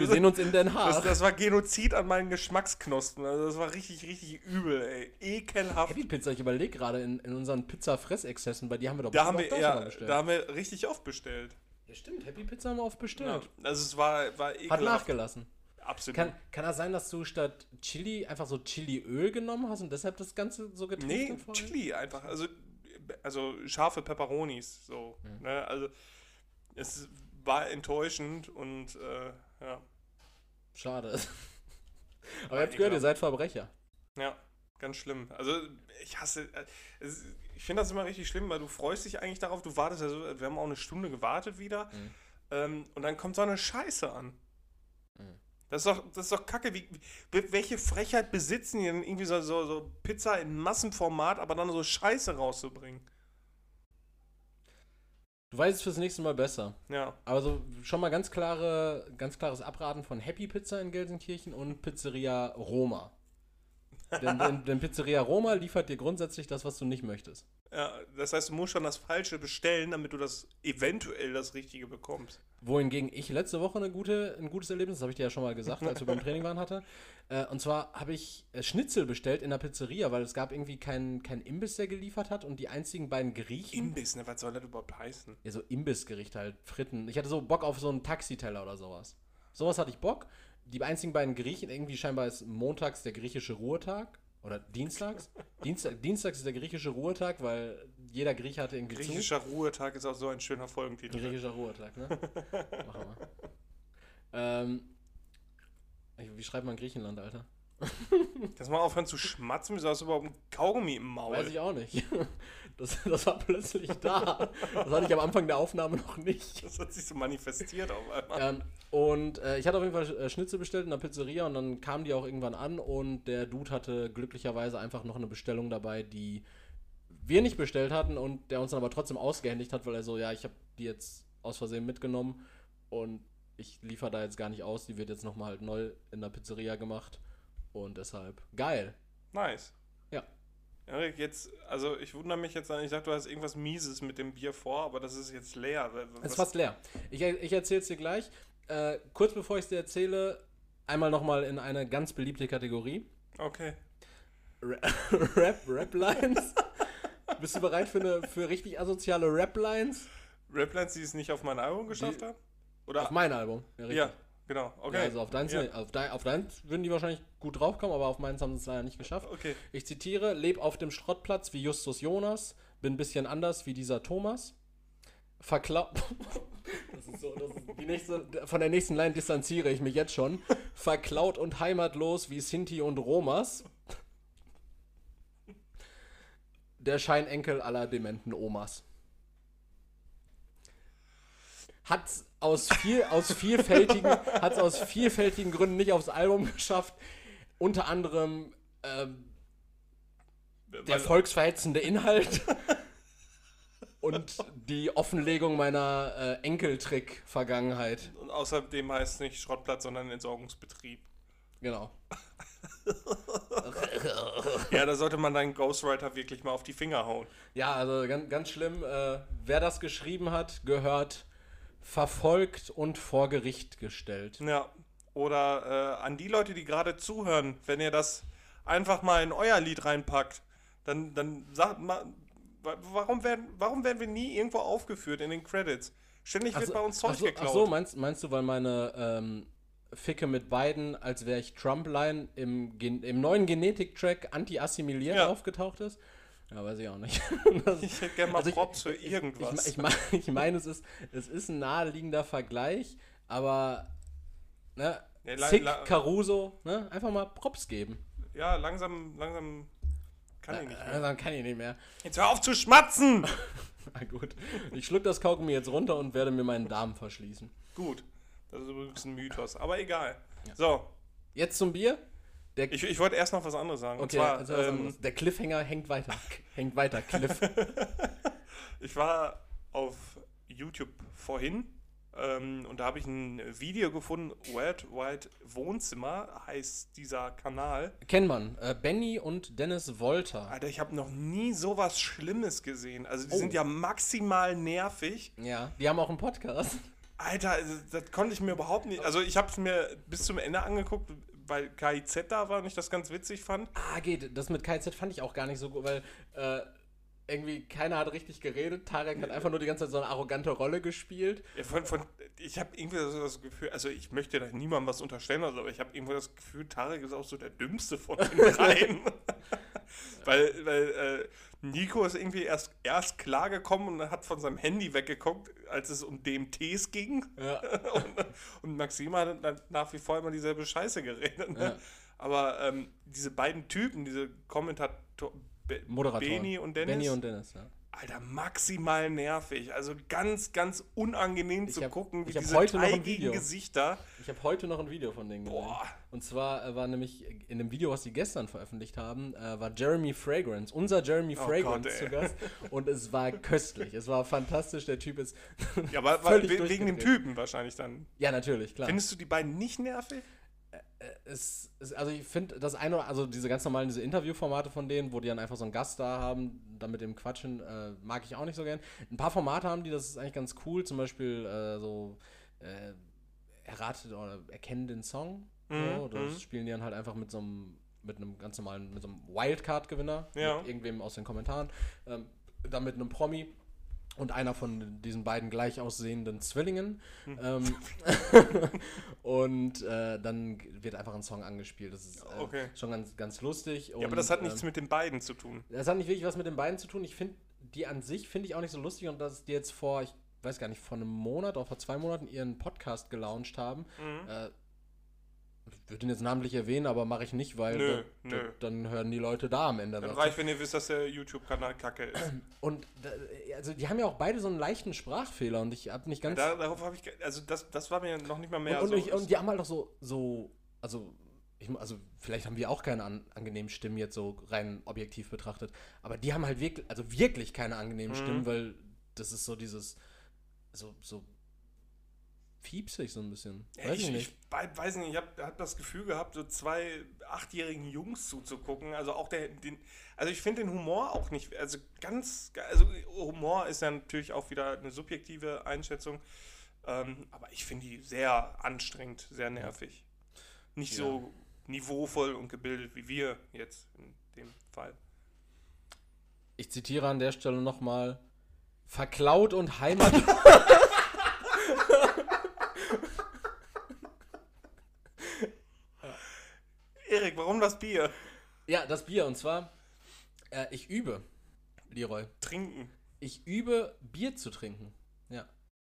Wir sehen uns in Den Das, Haag. das war Genozid an meinen Geschmacksknospen. Also das war richtig, richtig übel, ey. Ekelhaft. Happy Pizza, ich überlege gerade in, in unseren Pizza-Fressexzessen, bei dir haben wir doch Da haben, wir, ja, bestellt. da haben wir richtig oft bestellt. ja, stimmt. Happy Pizza haben wir oft Ja, bestellt. also es war, war Hat ekelhaft. nachgelassen. Absolut. Kann, kann das sein, dass du statt Chili einfach so Chiliöl genommen hast und deshalb das Ganze so getrunken nee, Chili einfach. Also, also scharfe Peperonis. So, Mhm. ne? Also es war enttäuschend und äh, ja. Schade. Aber ihr habt gehört, ihr seid Verbrecher. Ja, ganz schlimm. Also ich hasse. äh, ich finde das immer richtig schlimm, weil du freust dich eigentlich darauf, du wartest, also wir haben auch eine Stunde gewartet wieder. Mhm. Ähm, und dann kommt so eine Scheiße an. Mhm. Das ist doch, das ist doch kacke. Wie, wie, welche Frechheit besitzen die denn irgendwie so, so, so Pizza in Massenformat, aber dann so Scheiße rauszubringen? Du weißt es fürs nächste Mal besser. Ja. Aber so schon mal ganz klare, ganz klares Abraten von Happy Pizza in Gelsenkirchen und Pizzeria Roma. denn, denn, denn Pizzeria Roma liefert dir grundsätzlich das, was du nicht möchtest. Ja. Das heißt, du musst schon das Falsche bestellen, damit du das eventuell das Richtige bekommst. Wohingegen ich letzte Woche eine gute, ein gutes Erlebnis, das habe ich dir ja schon mal gesagt, als wir beim Training waren, hatte. Äh, und zwar habe ich äh, Schnitzel bestellt in der Pizzeria, weil es gab irgendwie keinen kein Imbiss, der geliefert hat und die einzigen beiden Griechen. Imbiss, ne? Was soll das überhaupt heißen? ja, so Imbissgericht halt, Fritten. Ich hatte so Bock auf so einen Taxiteller oder sowas. Sowas hatte ich Bock. Die einzigen beiden Griechen, irgendwie scheinbar ist montags der griechische Ruhetag. Oder dienstags. Dienstag, dienstags ist der griechische Ruhetag, weil jeder Grieche hatte irgendwie zu. Griechischer Ruhetag ist auch so ein schöner Folgentitel. Griechischer Ruhetag, ne? Machen wir. Ähm, wie schreibt man Griechenland, Alter? Lass mal aufhören zu schmatzen, wieso hast du überhaupt ein Kaugummi im Maul? Weiß ich auch nicht. Das, das war plötzlich da. Das hatte ich am Anfang der Aufnahme noch nicht. Das hat sich so manifestiert auf einmal. Ähm, und äh, ich hatte auf jeden Fall äh, Schnitzel bestellt in der Pizzeria und dann kamen die auch irgendwann an und der Dude hatte glücklicherweise einfach noch eine Bestellung dabei, die wir nicht bestellt hatten und der uns dann aber trotzdem ausgehändigt hat, weil er so, ja, ich habe die jetzt aus Versehen mitgenommen und ich liefere da jetzt gar nicht aus, die wird jetzt nochmal halt neu in der Pizzeria gemacht und deshalb geil. Nice. Ja. Erik, jetzt, also ich wundere mich jetzt, ich dachte, du hast irgendwas Mieses mit dem Bier vor, aber das ist jetzt leer. Was- Es ist fast leer. Ich, ich erzähle es dir gleich. Äh, kurz bevor ich es dir erzähle, einmal nochmal in eine ganz beliebte Kategorie. Okay. Rap, Rap-Lines. Bist du bereit für, eine, für richtig asoziale Rap-Lines? Raplines, die es nicht auf mein Album geschafft haben? Oder? Auf mein Album. Ja, richtig. ja, genau. Okay. Ja, also auf deins, Ja. auf, dein, auf deins würden die wahrscheinlich gut draufkommen, aber auf meins haben sie es leider nicht geschafft. Okay. Ich zitiere: Leb auf dem Schrottplatz wie Justus Jonas, bin ein bisschen anders wie dieser Thomas. Verklau. das ist so, das ist die nächste, von der nächsten Line distanziere ich mich jetzt schon. Verklaut und heimatlos wie Sinti und Romas. Der Scheinenkel aller dementen Omas. Hat's aus, viel, aus, vielfältigen, hat's aus vielfältigen Gründen nicht aufs Album geschafft. Unter anderem ähm, der volksverhetzende Inhalt und die Offenlegung meiner äh, Enkeltrick-Vergangenheit. Und außerdem heißt es nicht Schrottplatz, sondern Entsorgungsbetrieb. Genau. ja, da sollte man deinen Ghostwriter wirklich mal auf die Finger hauen. Ja, also ganz, ganz schlimm. Äh, wer das geschrieben hat, gehört verfolgt und vor Gericht gestellt. Ja. Oder äh, an die Leute, die gerade zuhören, wenn ihr das einfach mal in euer Lied reinpackt, dann, dann sagt mal, wa- warum werden, warum werden wir nie irgendwo aufgeführt in den Credits? Ständig wird bei uns Zeug ach so, geklaut. ach so meinst, meinst du, weil meine ähm, Ficke mit beiden, als wäre ich Trump-Line im, Gen- im neuen Genetik-Track Anti-Assimilieren Ja. aufgetaucht ist? Ja, weiß ich auch nicht. ich hätte gerne mal Also ich- Props für irgendwas. Ich, ich, mein- ich meine, es ist, es ist ein naheliegender Vergleich, aber ne, Ja, la- Caruso, ne, einfach mal Props geben. ja, langsam, langsam kann ich nicht mehr. dann kann ich nicht mehr. Jetzt hör auf zu schmatzen! Na gut. Ich schluck das Kaugummi jetzt runter und werde mir meinen Darm verschließen. Gut, das ist übrigens ein Mythos, aber egal. So, Jetzt zum Bier. Der, ich, ich wollte erst noch was anderes sagen. okay, und zwar, also ähm, der Cliffhanger hängt weiter. hängt weiter, Cliff. Ich war auf YouTube vorhin ähm, und da habe ich ein Video gefunden, Worldwide Wohnzimmer heißt dieser Kanal. Kennt man. Äh, Benny und Dennis Wolter. Alter, ich habe noch nie sowas Schlimmes gesehen. Also die Oh. sind ja maximal nervig. Ja, die haben auch einen Podcast. Alter, also, das konnte ich mir überhaupt nicht. Also ich habe es mir bis zum Ende angeguckt, weil KIZ da war und ich das ganz witzig fand. Ah, geht. Das mit KZ fand ich auch gar nicht so gut, weil äh, irgendwie keiner hat richtig geredet. Tarek hat einfach nur die ganze Zeit so eine arrogante Rolle gespielt. Ja, von, von, ich habe irgendwie so das Gefühl, also ich möchte da niemandem was unterstellen, also, aber ich habe irgendwie das Gefühl, Tarek ist auch so der Dümmste von den dreien. weil weil äh, Nico ist irgendwie erst, erst klargekommen und hat von seinem Handy weggeguckt, als es um DMTs ging. Ja. und, und Maxima hat dann nach wie vor immer dieselbe Scheiße geredet. Ne? Ja. Aber ähm, diese beiden Typen, diese Kommentator Moderatoren. Beni und Dennis, Benny und Dennis, ja. Alter, maximal nervig. Also ganz, ganz unangenehm Ich zu hab- gucken, wie diese heute noch ein teigigen Video. Gesichter. Ich habe heute noch ein Video von denen gesehen. Boah. Und zwar äh, war nämlich in dem Video, was sie gestern veröffentlicht haben, äh, war Jeremy Fragrance, unser Jeremy Oh Fragrance Gott, zu. Gast. Und es war köstlich. Es war fantastisch. Der Typ ist. Ja, aber wegen dem. Typen wahrscheinlich dann. Ja, natürlich, klar. Findest du die beiden nicht nervig? Es, es, also ich finde das eine oder also diese ganz normalen diese Interviewformate von denen, wo die dann einfach so einen Gast da haben, dann mit dem Quatschen, äh, mag ich auch nicht so gern. Ein paar Formate haben die, das ist eigentlich ganz cool, zum Beispiel äh, so äh, erratet oder erkennen den Song. so, Mhm, das mhm. spielen die dann halt einfach mit so einem mit einem ganz normalen, mit so einem Wildcard-Gewinner, Ja. mit irgendwem aus den Kommentaren, ähm, dann mit einem Promi und einer von diesen beiden gleich aussehenden Zwillingen. Hm. Ähm, und äh, dann wird einfach ein Song angespielt. Das ist äh, Okay. schon ganz, ganz lustig. ja, aber das hat nichts ähm, mit den beiden zu tun. Das hat nicht wirklich was mit den beiden zu tun. Ich finde die an sich finde ich auch nicht so lustig und dass die jetzt vor, ich weiß gar nicht, vor einem Monat oder vor zwei Monaten ihren Podcast gelauncht haben. Mhm. Äh, ich würde ihn jetzt namentlich erwähnen, aber mache ich nicht, weil Nö, da, nö. Da, dann hören die Leute da am Ende. Dann reicht, wenn ihr wisst, dass der YouTube-Kanal kacke ist. Und da, also die haben ja auch beide so einen leichten Sprachfehler und ich habe nicht ganz. da, darauf habe ich. Also, das, das war mir noch nicht mal mehr und, so. und, ich, und die haben halt auch so, so also, ich, also vielleicht haben wir auch keine an, angenehmen Stimmen jetzt so rein objektiv betrachtet, aber die haben halt wirklich, also wirklich keine angenehmen Mhm. Stimmen, weil das ist so dieses, so, so fiepsig so ein bisschen. Ja, Weiß ich, ich ich, nicht. wei- weiß nicht, ich habe hab das Gefühl gehabt, so zwei achtjährigen Jungs zuzugucken. Also auch der, den, also ich finde den Humor auch nicht, also ganz, also Humor ist ja natürlich auch wieder eine subjektive Einschätzung, ähm, aber ich finde die sehr anstrengend, sehr nervig. Nicht so niveauvoll und gebildet wie wir jetzt in dem Fall. Ich zitiere an der Stelle nochmal, verklaut und Heimat. Erik, warum das Bier? ja, das Bier und zwar, äh, ich übe, Leroy. Trinken. Ich übe, Bier zu trinken. Ja.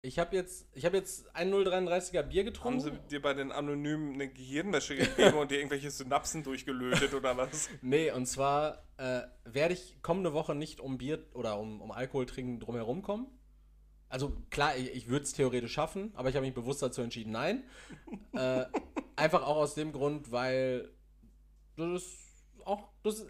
Ich habe jetzt, ich habe jetzt ein 0,33er Bier Haben getrunken. sie dir bei den Anonymen eine Gehirnwäsche gegeben und dir irgendwelche Synapsen durchgelötet oder was? Nee, und zwar äh, werde ich kommende Woche nicht um Bier oder um, um Alkohol trinken drumherum kommen. Also klar, ich, ich würde es theoretisch schaffen, aber ich habe mich bewusst dazu entschieden, nein. äh, einfach auch aus dem Grund, weil das ist auch, das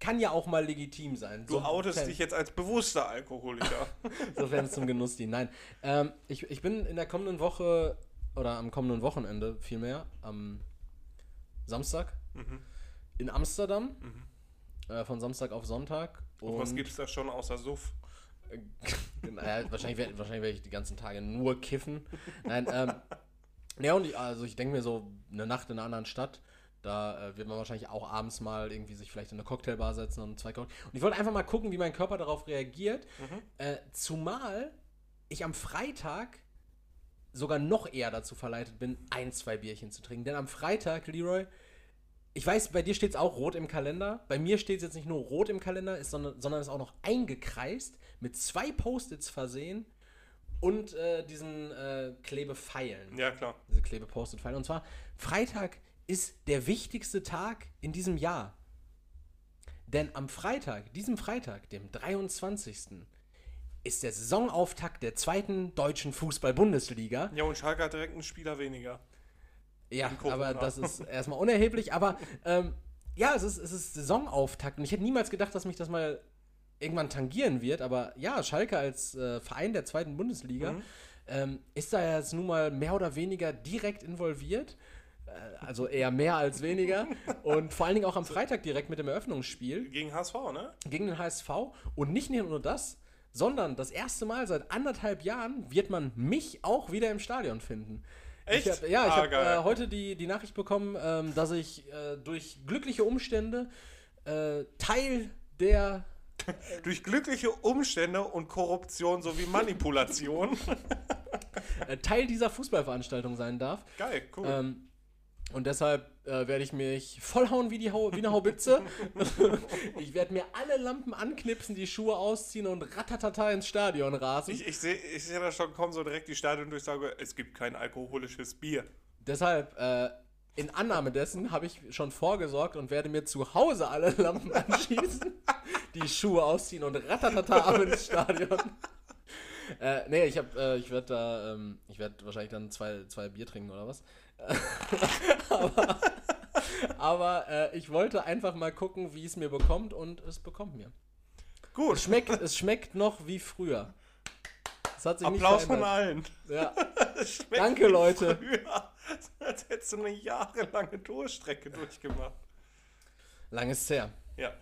kann ja auch mal legitim sein. Du outest dich jetzt als bewusster Alkoholiker. Sofern es zum Genuss dient. Nein. Ähm, ich, ich bin in der kommenden Woche oder am kommenden Wochenende vielmehr, am Samstag, Mhm. in Amsterdam. Äh, von Samstag auf Sonntag. Und was gibt's da schon außer Suff? naja, wahrscheinlich werde wahrscheinlich werd ich die ganzen Tage nur kiffen. Nein, ähm, ja, und ich, also ich denke mir so, eine Nacht in einer anderen Stadt, da äh, wird man wahrscheinlich auch abends mal irgendwie sich vielleicht in eine Cocktailbar setzen und zwei Cocktails. Und ich wollte einfach mal gucken, wie mein Körper darauf reagiert. Äh, zumal ich am Freitag sogar noch eher dazu verleitet bin, ein, zwei Bierchen zu trinken. Denn am Freitag, Leroy, ich weiß, bei dir steht es auch rot im Kalender. Bei mir steht es jetzt nicht nur rot im Kalender, ist, sondern, sondern ist auch noch eingekreist, mit zwei Post-its versehen und äh, diesen äh, Klebepfeilen. Ja, klar. Diese Klebe-Post-it-Pfeile. Und zwar, Freitag ist der wichtigste Tag in diesem Jahr. Denn am Freitag, diesem Freitag, dem 23. ist der Saisonauftakt der zweiten deutschen Fußball-Bundesliga. Ja, und Schalke hat direkt einen Spieler weniger. Ja, aber das ist erstmal unerheblich. Aber ähm, ja, es ist, es ist Saisonauftakt. Und ich hätte niemals gedacht, dass mich das mal irgendwann tangieren wird. Aber ja, Schalke als äh, Verein der zweiten Bundesliga Mhm. ähm, ist da jetzt nun mal mehr oder weniger direkt involviert. Äh, also eher mehr als weniger. Und vor allen Dingen auch am Freitag direkt mit dem Eröffnungsspiel Gegen HSV, ne? gegen den HSV. Und nicht nur das, sondern das erste Mal seit anderthalb Jahren wird man mich auch wieder im Stadion finden. Echt? Ich hab, ja, ich Ah, habe äh, heute die, die Nachricht bekommen, ähm, dass ich äh, durch glückliche Umstände äh, Teil der. Durch glückliche Umstände und Korruption sowie Manipulation. Äh, Teil dieser Fußballveranstaltung sein darf. Geil, cool. Ähm, und deshalb äh, werde ich mich vollhauen wie, die Hau wie eine Haubitze. ich werde mir alle Lampen anknipsen, die Schuhe ausziehen und ratatata ins Stadion rasen. ich ich sehe ich seh da schon kommen so direkt die Stadiondurchsage, es gibt kein alkoholisches Bier. Deshalb, äh, in Annahme dessen, habe ich schon vorgesorgt und werde mir zu Hause alle Lampen anschießen, die Schuhe ausziehen und ratatata ab ins Stadion. Äh, nee, ich hab, äh, ich werde da, ähm, ich werde wahrscheinlich dann zwei, zwei Bier trinken oder was. aber aber äh, ich wollte einfach mal gucken, wie es mir bekommt und es bekommt mir. Gut, Es schmeckt, es schmeckt noch wie früher. Es hat sich Applaus nicht von allen. Ja. Danke, Leute. Früher, als hättest du eine jahrelange Durchstrecke durchgemacht. Lang ist her. Ja.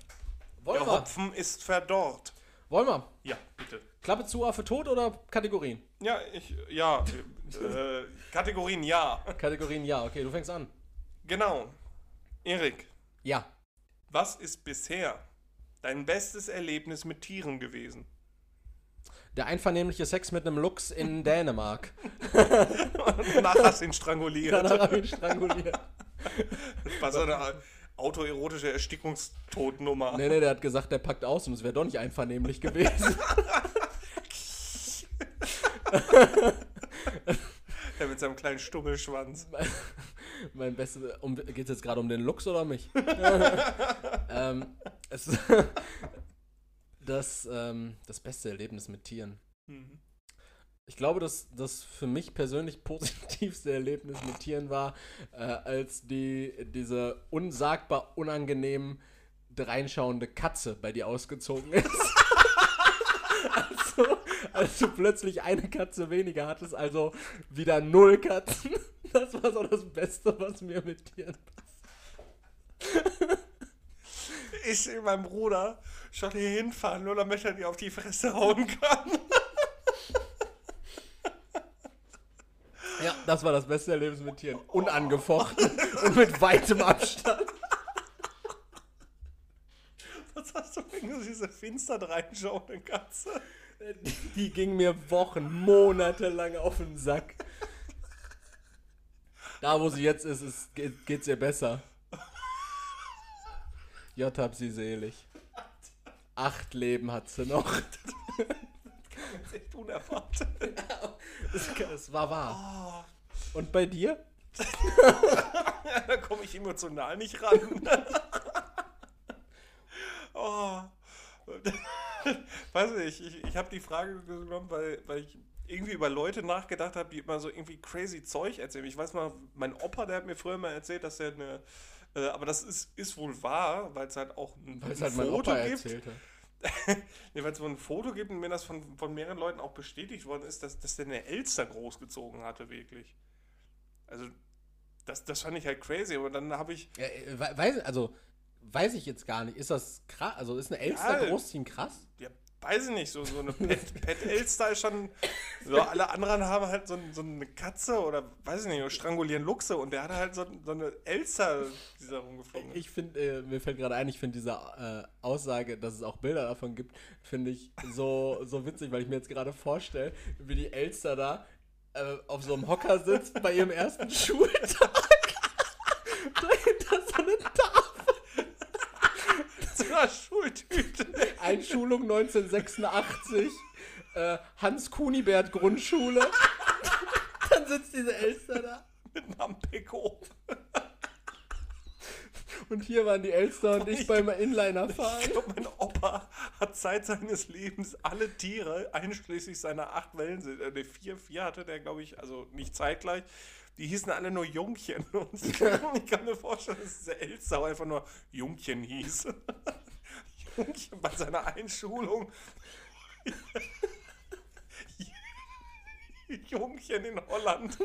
Wollen Der wir? Hopfen ist verdorrt. Wollen wir? Ja, bitte. Klappe zu, Affe tot oder Kategorien? Ja, ich, ja, äh, Kategorien ja. Kategorien ja, okay, du fängst an. Genau. Erik, Ja. was ist bisher dein bestes Erlebnis mit Tieren gewesen? Der einvernehmliche Sex mit einem Luchs in Dänemark. Danach hast du ihn stranguliert. Danach habe ich ihn stranguliert. Das war so eine autoerotische Erstickungstodnummer. Nee, nee, der hat gesagt, der packt aus und es wäre doch nicht einvernehmlich gewesen. Der mit seinem kleinen Stummelschwanz. mein bestes. Um, Geht es jetzt gerade um den Luchs oder mich? ähm, es, das, ähm, das beste Erlebnis mit Tieren. Mhm. Ich glaube, dass das für mich persönlich positivste Erlebnis mit Tieren war, äh, als die diese unsagbar unangenehm dreinschauende Katze bei dir ausgezogen ist. Also, als du plötzlich eine Katze weniger hattest, also wieder null Katzen. Das war so das Beste, was mir mit Tieren passiert. Ich sehe meinen Bruder schon hier hinfahren, nur damit er dir auf die Fresse hauen kann. Ja, das war das beste Erlebnis mit Tieren. Unangefochten und mit weitem Abstand. Was hast du wegen diese finster reinschauende Katze? Die, ging mir Wochen, Monate lang auf den Sack. Da, wo sie jetzt ist, ist geht, geht's ihr besser. J hab sie selig. Acht Leben hat sie noch. Das ist echt unerwartet. Es, es war wahr. Oh, Und bei dir? da komme ich emotional nicht ran. oh. Weiß nicht, ich, ich habe die Frage genommen, weil, weil ich irgendwie über Leute nachgedacht habe, die immer so irgendwie crazy Zeug erzählen. Ich weiß mal, mein Opa, der hat mir früher mal erzählt, dass er eine. Äh, aber das ist, ist wohl wahr, weil es halt auch ein, Weil es ein halt mein Foto Opa gibt. nee, weil es wohl ein Foto gibt und mir das von, von mehreren Leuten auch bestätigt worden ist, dass, dass der eine Elster großgezogen hatte, wirklich. Also, das, das fand ich halt crazy, aber dann habe ich. Ja, äh, we- weiß, also, weiß ich jetzt gar nicht. Ist das krass? Also, ist eine Elster Ja. großziehen krass? Ja, weiß ich nicht, so, so eine Pet, Pet Elster ist schon. So, alle anderen haben halt so, so eine Katze oder weiß ich nicht, strangulieren Luchse und der hatte halt so, so eine Elster, die da rumgeflogen ist. Ich finde, äh, mir fällt gerade ein, ich finde diese äh, Aussage, dass es auch Bilder davon gibt, finde ich so, so witzig, weil ich mir jetzt gerade vorstelle, wie die Elster da äh, auf so einem Hocker sitzt bei ihrem ersten Schultag. Dahinter so eine Schultüte. Einschulung 1986. Äh, Hans Kunibert Grundschule. Dann sitzt diese Elster da. Mit einem Peko. Und hier waren die Elster und ich Ich- beim Inliner-Fahren. Ich glaube, mein Opa hat Zeit seines Lebens alle Tiere, einschließlich seiner acht Wellen, äh, ne, vier, vier hatte der, glaube ich, also nicht zeitgleich. Die hießen alle nur Jungchen. Und ich kann mir vorstellen, dass dieser Elster einfach nur Jungchen hieß. Jungchen bei seiner Einschulung. Jungchen in Holland.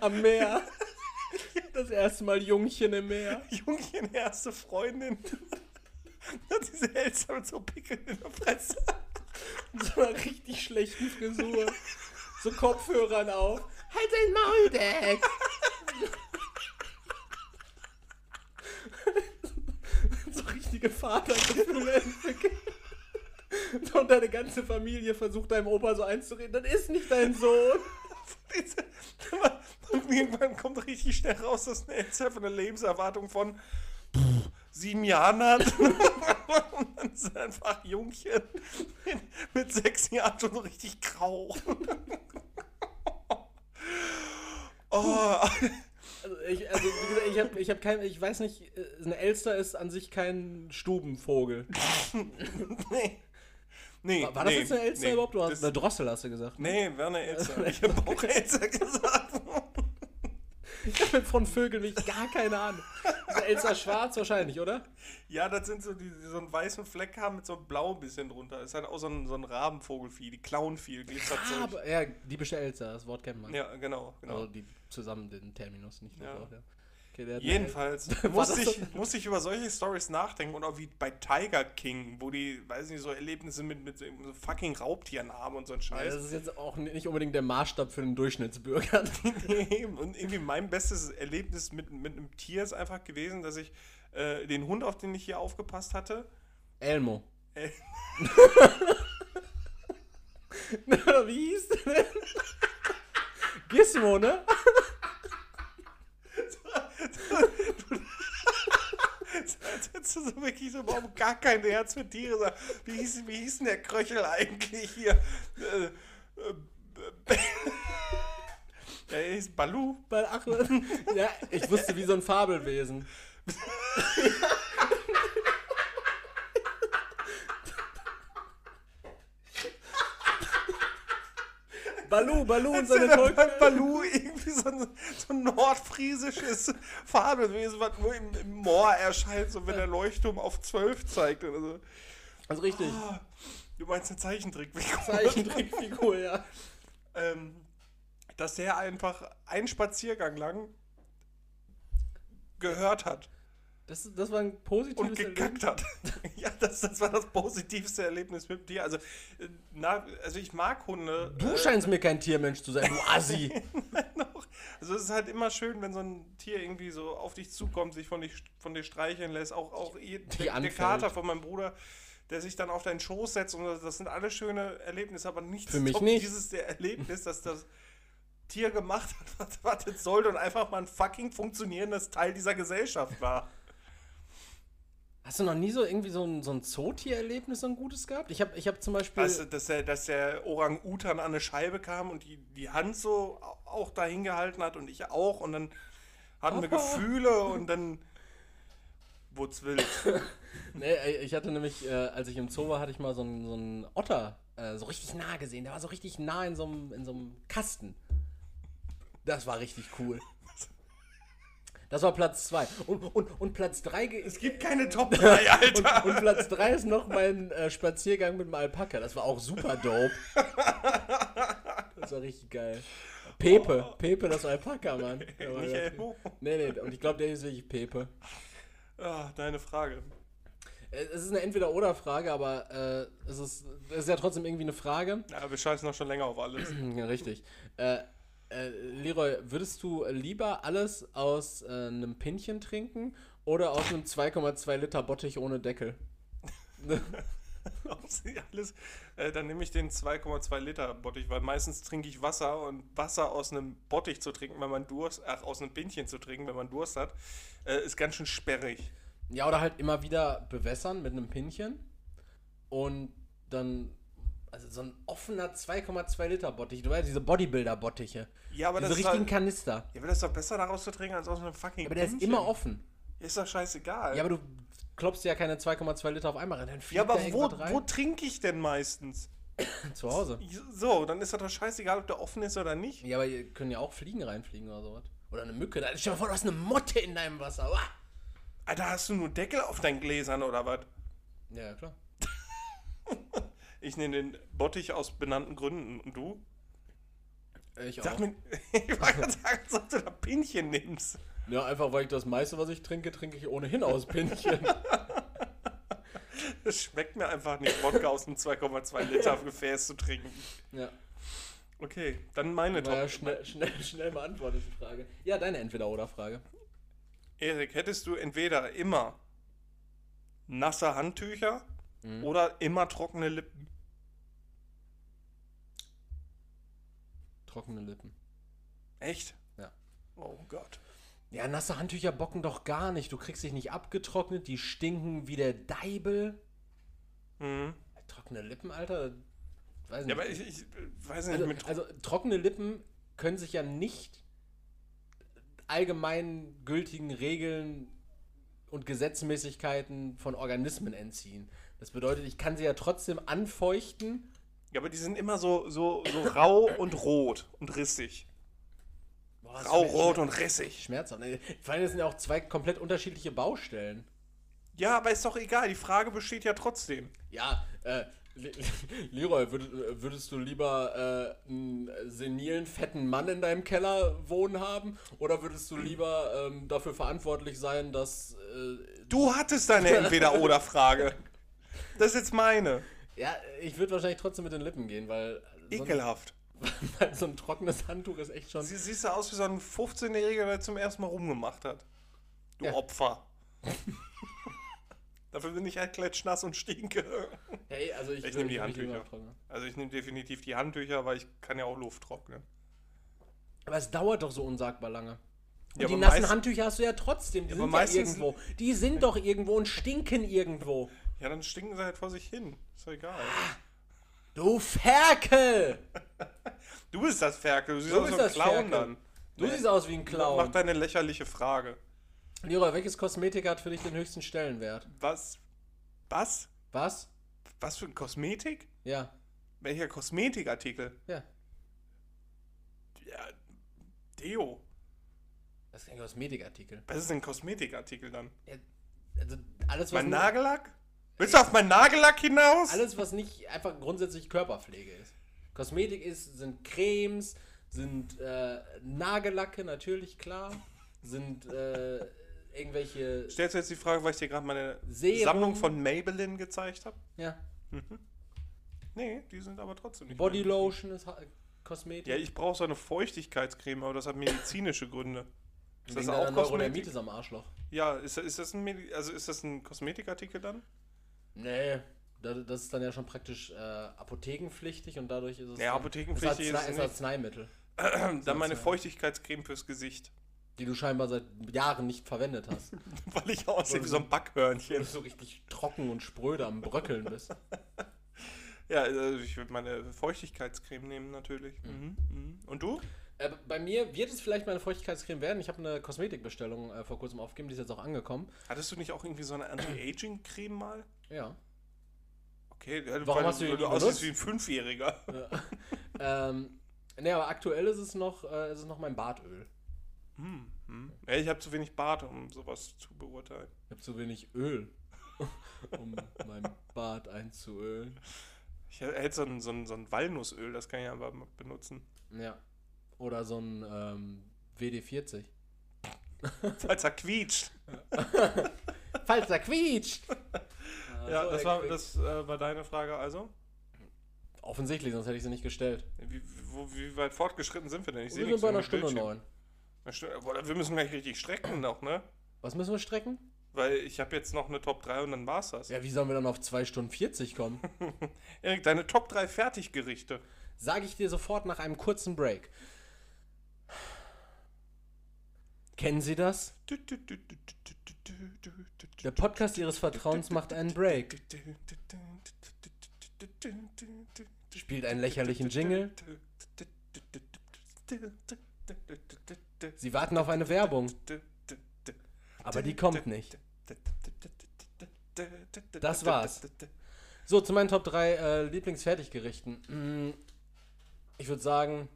Am Meer. Das erste Mal Jungchen im Meer. Jungchen erste Freundin. Und diese Elster mit so Pickeln in der Fresse. Mit so einer richtig schlechten Frisur. So Kopfhörern auf. Halt dein Maul weg! so richtige Vatergefühle entwickeln. So, Und deine ganze Familie versucht deinem Opa so einzureden, das ist nicht dein Sohn. Und irgendwann kommt richtig schnell raus, dass eine Elster eine Lebenserwartung von pff, sieben Jahren hat. Und dann ist einfach Jungchen mit sechs Jahren schon richtig grau. Oh, Also ich, also, wie gesagt, ich, hab, ich, hab kein, ich weiß nicht, äh, eine Elster ist an sich kein Stubenvogel. nee. Nee, War, war das nee, jetzt eine Elster nee, überhaupt? Du hast das- eine Drossel, hast du gesagt. Nee, wäre eine Elster. Ich habe auch Elster gesagt. Ich habe von Vögeln wirklich gar keine Ahnung. Ist eine Elster schwarz wahrscheinlich, oder? Ja, das sind so die, die so einen weißen Fleck haben mit so einem blau ein bisschen drunter. Ist halt auch so ein, so ein Rabenvogelvieh, die klauen viel, ja, diebische Elster, das Wort kennt man. Ja, genau, genau. Also die zusammen den Terminus, nicht Ja. Wort, ja. Okay, Jedenfalls musste ich, so- musste ich über solche Stories nachdenken und auch wie bei Tiger King, wo die, weiß nicht, so Erlebnisse mit, mit so fucking Raubtieren haben und so ein Scheiß. das ist jetzt auch nicht unbedingt der Maßstab für den Durchschnittsbürger. und irgendwie mein bestes Erlebnis mit, mit einem Tier ist einfach gewesen, dass ich äh, den Hund, auf den ich hier aufgepasst hatte, Elmo. äh, Wie hieß der denn? Gizmo, ne? du so wirklich so überhaupt gar kein Herz für Tiere. Wie hieß, wie hieß denn der Kröchel eigentlich hier? Äh, äh, der hieß Balu. Ach, ja, ich wusste wie so ein Fabelwesen. Balu, Balu und seine bei Balu irgendwie so ein, so ein nordfriesisches Fabelwesen, was nur im, im Moor erscheint, so wenn der Leuchtturm auf 12 zeigt oder so. Also richtig. Ah, Du meinst eine Zeichentrickfigur? Zeichentrickfigur, ja. ähm, dass der einfach einen Spaziergang lang gehört hat Das, das war ein positives und gekackt hat. ja, das, das war das positivste Erlebnis mit dir. Also, äh, na, also ich mag Hunde. Du äh, scheinst mir kein Tiermensch zu sein, du Assi. Also es ist halt immer schön, wenn so ein Tier irgendwie so auf dich zukommt, sich von, dich, von dir streicheln lässt. Auch, auch ihr, der, der. Kater von meinem Bruder, der sich dann auf deinen Schoß setzt. Und das, sind alle schöne Erlebnisse, aber nicht Für mich nicht. dieses der Erlebnis, dass das Tier gemacht hat, was, was es sollte und einfach mal ein fucking funktionierendes Teil dieser Gesellschaft war. Hast du noch nie so irgendwie so ein, so ein Zootier-Erlebnis, so ein gutes gehabt? Ich habe ich hab zum Beispiel. Weißt du, dass der, dass der Orang-Utan an eine Scheibe kam und die, die Hand so au- auch dahin gehalten hat und ich auch und dann hatten wir Gefühle und dann wurde es wild. Nee, ich hatte nämlich, äh, als ich im Zoo war, hatte ich mal so einen, so einen Otter äh, so richtig nah gesehen. Der war so richtig nah in so einem, in so einem Kasten. Das war richtig cool. Das war Platz 2. Und, und, und Platz 3 Es gibt keine Top 3, Alter. und, und Platz 3 ist noch mein äh, Spaziergang mit dem Alpaka. Das war auch super dope. Das war richtig geil. Pepe, Pepe, das Alpaka, Mann. Nicht Elmo? Nee, nee, und ich glaube, der ist wirklich Pepe. Ah, deine Frage. Äh, Es ist eine Entweder-Oder-Frage, aber äh, es, ist, es ist ja trotzdem irgendwie eine Frage. Ja, wir scheißen doch schon länger auf alles. Ja, richtig. Äh, äh, Leroy, würdest du lieber alles aus äh, einem Pinchen trinken oder aus einem 2,2 Liter Bottich ohne Deckel? Alles, äh, dann nehme ich den 2,2 Liter Bottich, weil meistens trinke ich Wasser und Wasser aus einem Bottich zu trinken, wenn man Durst, ach, aus einem Pinchen zu trinken, wenn man Durst hat, äh, ist ganz schön sperrig. Ja, oder halt immer wieder bewässern mit einem Pinchen und dann, also so ein offener 2,2 Liter Bottich, du weißt, diese Bodybuilder-Bottiche. Ja, aber diese das ist richtigen halt, Kanister. Ja, aber das ist doch besser daraus zu trinken als aus einem fucking Ja, aber der ist Pännchen. immer offen. Ist doch scheißegal. Ja, aber du klopfst ja keine 2,2 Liter auf einmal rein. Dann Ja, aber wo, wo trinke ich denn meistens? Zu Hause. So, dann ist das doch scheißegal, ob der offen ist oder nicht. Ja, aber ihr können ja auch Fliegen reinfliegen oder sowas. Oder eine Mücke. Stell dir mal vor, du hast eine Motte in deinem Wasser. Uah. Alter, hast du nur Deckel auf deinen Gläsern oder was? Ja, klar. Ich nehme den Bottich aus benannten Gründen. Und du? Ich Sag auch. mir, ich wollte gerade sagen, ob du da Pinchen nimmst. Ja, einfach weil ich das meiste, was ich trinke, trinke ich ohnehin aus Pinchen. Es schmeckt mir einfach nicht, Wodka aus einem 2,2 Liter Gefäß zu trinken. ja. Okay, dann meine War ja Top. schnell, schnell, schnell beantwortet die Frage. Ja, deine Entweder-Oder-Frage. Erik, hättest du entweder immer nasse Handtücher Mhm. oder immer trockene Lippen? Trockene Lippen. Echt? Ja. Oh Gott. Ja, nasse Handtücher bocken doch gar nicht. Du kriegst dich nicht abgetrocknet, die stinken wie der Deibel. Mhm. Trockene Lippen, Alter? Weiß nicht. Ja, aber ich, ich weiß nicht, also, mit also trockene Lippen können sich ja nicht allgemein gültigen Regeln und Gesetzmäßigkeiten von Organismen entziehen. Das bedeutet, ich kann sie ja trotzdem anfeuchten. Ja, aber die sind immer so, so, so rau und rot und rissig. Boah, Rau, rot und rissig. Schmerzhaft. Vor allem das sind ja auch zwei komplett unterschiedliche Baustellen. Ja, aber ist doch egal, die Frage besteht ja trotzdem. Ja, äh, Le- Leroy, würdest, würdest du lieber äh, einen senilen, fetten Mann in deinem Keller wohnen haben? Oder würdest du lieber ähm, dafür verantwortlich sein, dass. Äh, Du hattest deine Entweder-Oder-Frage. Das ist jetzt meine. Ja, ich würde wahrscheinlich trotzdem mit den Lippen gehen, weil. So Ekelhaft. weil so ein trockenes Handtuch ist echt schon. Sie, siehst du aus wie so ein 15-Jähriger, der zum ersten Mal rumgemacht hat. Du Ja. Opfer. Dafür bin ich halt klatschnass und stinke. Hey, also ich, Ich würd- nehm die Handtücher. Also ich nehme definitiv die Handtücher, weil ich kann ja auch Luft trocknen. Aber es dauert doch so unsagbar lange. Und Ja, die nassen Handtücher hast du ja trotzdem. Die aber sind ja irgendwo. Die sind doch irgendwo und stinken irgendwo. Ja, dann stinken sie halt vor sich hin. Ist doch egal. Du Ferkel! Du bist das Ferkel, du siehst aus wie ein Clown Ferkel. dann. Du Nee. siehst aus wie ein Mach Clown. deine lächerliche Frage. Leroy, welches Kosmetik hat für dich den höchsten Stellenwert? Was? Was? Was? Was für ein Kosmetik? Ja. Welcher Kosmetikartikel? Ja. Ja, Deo. Das ist kein Kosmetikartikel. Was ist ein Kosmetikartikel dann? Ja, also alles, was Mein Nagellack? Willst du auf meinen Nagellack hinaus? alles, was nicht einfach grundsätzlich Körperpflege ist. Kosmetik ist, sind Cremes, sind äh, Nagellacke, natürlich klar. Sind äh, irgendwelche. Stellst du jetzt die Frage, weil ich dir gerade meine Serum. Sammlung von Maybelline gezeigt habe? Ja. Nee, die sind aber trotzdem nicht. Bodylotion ist ha Kosmetik. Ja, ich brauche so eine Feuchtigkeitscreme, aber das hat medizinische Gründe. Ist das Wegen auch deiner Neurodermitis Kosmetik? am Arschloch. Ja, ist, ist, das ein Medi also ist das ein Kosmetikartikel dann? Nee, da- das ist dann ja schon praktisch äh, apothekenpflichtig und dadurch ist es. Ja, apothekenpflichtig ist, Arznei, es ist. Arzneimittel, dann meine. Feuchtigkeitscreme fürs Gesicht. die du scheinbar seit Jahren nicht verwendet hast. Weil ich aussehe wie so ein Weil Backhörnchen. du so richtig trocken und spröde am Bröckeln bist. Ja, also ich würde meine Feuchtigkeitscreme nehmen natürlich. Mhm. Mhm. Und du? Äh, bei mir wird es vielleicht meine Feuchtigkeitscreme werden. Ich habe eine Kosmetikbestellung äh, vor kurzem aufgegeben, die ist jetzt auch angekommen. Hattest du nicht auch irgendwie so eine Anti-Aging-Creme mal? Ja. Okay, ja, Warum hast du du nie aussiehst wie ein Fünfjähriger. ähm, ne, aber aktuell ist es noch, äh, ist es noch mein Bartöl. Hm, hm. Ja, ich habe zu wenig Bart, um sowas zu beurteilen. Ich habe zu wenig Öl, um mein Bart einzuölen. Ich hätte so ein, so, ein, so ein Walnussöl, das kann ich aber benutzen. Ja. Oder so ein ähm, WD-40. Falls er quietscht. Falls er quietscht! Ja, so, das er war, das äh, war deine Frage also. Offensichtlich, sonst hätte ich sie nicht gestellt. Wie, wo, wie weit fortgeschritten sind wir denn? Ich sehe Wir sind bei einer Stunde neun. Wir müssen gleich richtig strecken noch, ne? Was müssen wir strecken? Weil ich habe jetzt noch eine Top 3 und dann war's das. Ja, wie sollen wir dann auf 2 Stunden 40 kommen? Erik, deine Top 3 Fertiggerichte. Sage ich dir sofort nach einem kurzen Break. Kennen Sie das? Der Podcast Ihres Vertrauens macht einen Break. Spielt einen lächerlichen Jingle. Sie warten auf eine Werbung. Aber die kommt nicht. Das war's. So, zu meinen Top 3 äh, Lieblingsfertiggerichten. Mm, Ich würde sagen,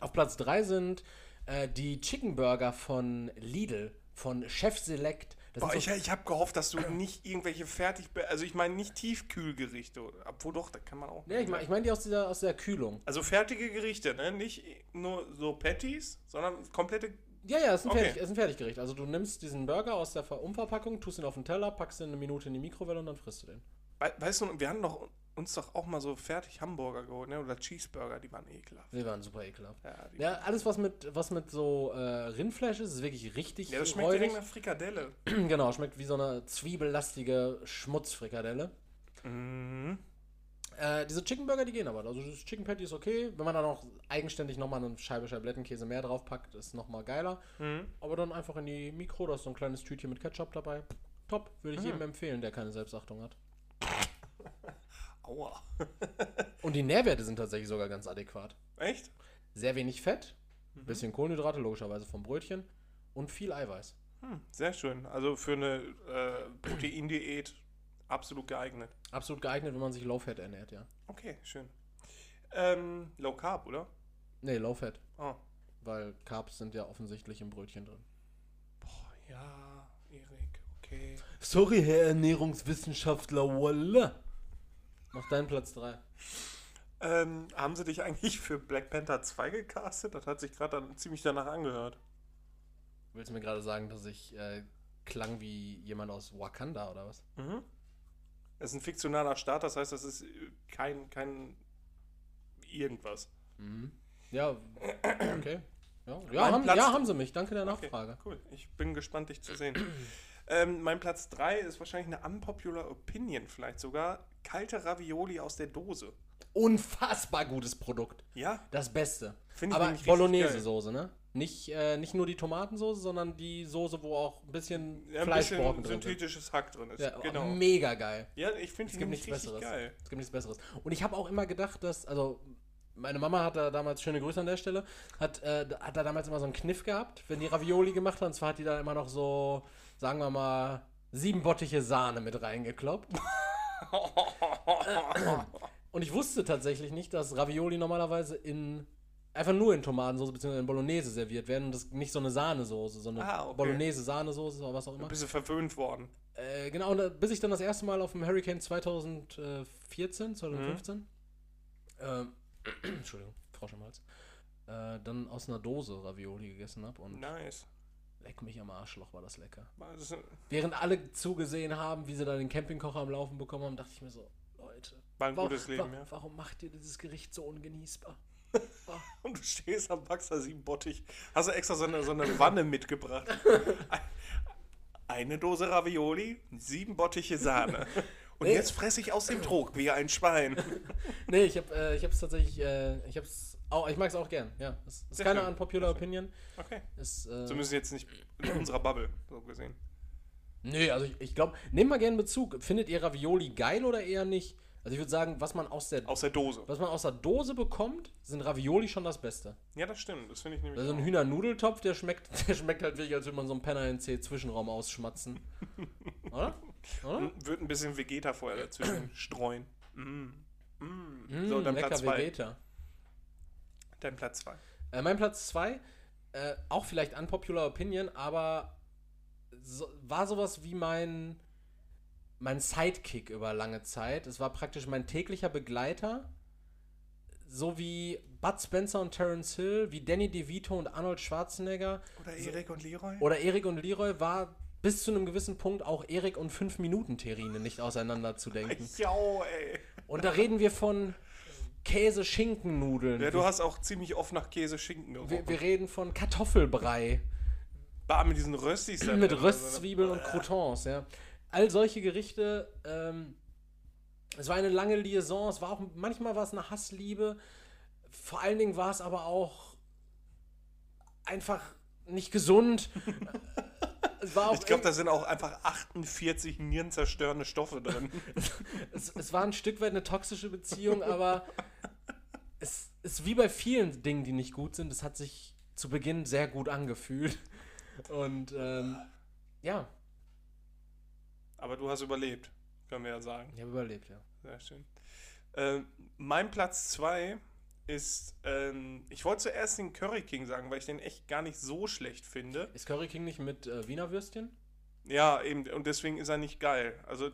auf Platz 3 sind äh, die Chicken Burger von Lidl, von Chef Select. Boah, sind ich, so, ich habe gehofft, dass du nicht irgendwelche fertig, also ich meine nicht Tiefkühlgerichte, obwohl doch, da kann man auch. ja, ich meine ich mein die aus dieser aus der Kühlung. Also fertige Gerichte, ne? Nicht nur so Patties, sondern komplette. Ja, ja, es ist ein, Okay. Fertig, ist ein Fertiggericht. Also du nimmst diesen Burger aus der Ver- Umverpackung, tust ihn auf den Teller, packst ihn eine Minute in die Mikrowelle und dann frisst du den. We- Weißt du, wir haben doch uns doch auch mal so fertig Hamburger geholt, ne? Oder Cheeseburger, die waren ekelhaft. Die waren super ekelhaft. Ja, Ja, alles was mit was mit so äh, Rindfleisch ist, ist wirklich richtig ja das schmeckt direkt nach Frikadelle. genau, schmeckt wie so eine zwiebellastige Schmutzfrikadelle. Mhm. Äh, diese Chicken Burger, die gehen aber. Also das Chicken Patty ist okay. Wenn man dann auch eigenständig nochmal eine Scheibe Scheiblettenkäse mehr draufpackt, ist nochmal geiler. Mhm. Aber dann einfach in die Mikro, da ist so ein kleines Tütchen mit Ketchup dabei. Top, würde ich Mhm. jedem empfehlen, der keine Selbstachtung hat. Aua. Und die Nährwerte sind tatsächlich sogar ganz adäquat. Echt? Sehr wenig Fett, Mhm. bisschen Kohlenhydrate, logischerweise vom Brötchen und viel Eiweiß. Hm, sehr schön. Also für eine äh, Proteindiät absolut geeignet. Absolut geeignet, wenn man sich Low Fat ernährt, ja. Okay, schön. Ähm, Low Carb, oder? Nee, Low Fat, Oh. weil Carbs sind ja offensichtlich im Brötchen drin. Boah, ja, Erik, okay. Sorry, Herr Ernährungswissenschaftler, walla. Mach deinen Platz 3. Ähm, haben sie dich eigentlich für Black Panther 2 gecastet? Das hat sich gerade dann ziemlich danach angehört. Willst du mir gerade sagen, dass ich äh, klang wie jemand aus Wakanda oder was? Mhm. Das ist ein fiktionaler Staat, das heißt, das ist äh, kein, kein irgendwas. Mhm. Ja, okay. Ja, ja, haben, ja, haben sie mich. Danke der Okay, Nachfrage. cool. Ich bin gespannt, dich zu sehen. ähm, mein Platz 3 ist wahrscheinlich eine unpopular Opinion, vielleicht sogar. Kalte Ravioli aus der Dose. Unfassbar gutes Produkt. Ja, Das Beste. Finde ich Aber. Bolognese-Soße, ne? Nicht, äh, nicht nur die Tomatensoße, sondern die Soße, wo auch ein bisschen ja ein Fleischbrocken bisschen drin synthetisches Hack drin ist. Ja, genau. Mega geil. Ja, ich finde Es gibt nichts Besseres. geil. Es gibt nichts Besseres. Und ich habe auch immer gedacht, dass, also, meine Mama hat da damals, schöne Grüße an der Stelle, hat, äh, hat da damals immer so einen Kniff gehabt, wenn die Ravioli gemacht hat. Und zwar hat die da immer noch so, sagen wir mal, sieben Bottiche Sahne mit reingekloppt. Und ich wusste tatsächlich nicht, dass Ravioli normalerweise in einfach nur in Tomatensauce bzw. in Bolognese serviert werden und das nicht so eine Sahnesoße, so eine Ah, okay. Bolognese-Sahnesoße oder was auch immer. Ein bisschen verwöhnt worden. Äh, genau, und da, bis ich dann das erste Mal auf dem Hurricane 2014, 2015, ähm, Entschuldigung, Frosch am Hals, äh, dann aus einer Dose Ravioli gegessen habe und Nice. Leck mich am Arschloch, war das lecker. Ist, Während alle zugesehen haben, wie sie da den Campingkocher am Laufen bekommen haben, dachte ich mir so, Leute, war ein warum, gutes Leben, wa- ja. warum macht ihr dieses Gericht so ungenießbar? Und du stehst am Baxter Siebenbottich. Hast du extra so eine, so eine Wanne mitgebracht. Eine Dose Ravioli, sieben Bottiche Sahne. Und Nee. jetzt fresse ich aus dem Trog wie ein Schwein. Nee, ich habe äh, ich hab's tatsächlich, äh, ich hab's auch, ich mag es auch gern, ja. Es ist Sehr keine schön, unpopular. Opinion. Okay. Ist, äh, Zumindest jetzt nicht in unserer Bubble, so gesehen. Nee, also ich, ich glaube, nehmt mal gerne Bezug. Findet ihr Ravioli geil oder eher nicht? Also ich würde sagen, was man aus der Aus der Dose. was man aus der Dose bekommt, sind Ravioli schon das Beste. Ja, das stimmt. Das finde ich nämlich. Also ein. Hühnernudeltopf, der schmeckt, der schmeckt halt wirklich, als würde man so einen Penner in C-Zwischenraum ausschmatzen. Oder? Oder? Wird ein bisschen Vegeta vorher dazwischen streuen. Mm. Mm. Mm, So, dann lecker Platz zwei. Vegeta. Dein Platz 2. Äh, mein Platz 2, äh, auch vielleicht unpopular Opinion, aber so, war sowas wie mein, mein Sidekick über lange Zeit. Es war praktisch mein täglicher Begleiter. So wie Bud Spencer und Terence Hill, wie Danny DeVito und Arnold Schwarzenegger Oder Erik und Leroy? oder Erik und Leroy war bis zu einem gewissen Punkt auch Erik und 5-Minuten-Terrine nicht auseinanderzudenken. Jo, ey. Und da reden wir von Käse-Schinken-Nudeln. Ja, du hast auch ziemlich oft nach Käse Schinken gerochen. wir, wir reden von Kartoffelbrei. Bar mit diesen Röstis mit drin. Röstzwiebeln und Croutons, ja. All solche Gerichte, ähm, es war eine lange Liaison, es war auch, manchmal war es eine Hassliebe, vor allen Dingen war es aber auch einfach nicht gesund. war auch Ich glaube, da sind auch einfach 48 nierenzerstörende Stoffe drin. es, es war ein Stück weit eine toxische Beziehung, aber es ist wie bei vielen Dingen, die nicht gut sind. Es hat sich zu Beginn sehr gut angefühlt. Und ähm, ja, Aber du hast überlebt, können wir ja sagen. ich habe überlebt, ja. Sehr schön. Ähm, mein Platz 2 ist, ähm, ich wollte zuerst den Curry King sagen, weil ich den echt gar nicht so schlecht finde. Ist Curry King nicht mit äh, Wiener Würstchen? Ja, eben, und deswegen ist er nicht geil. Also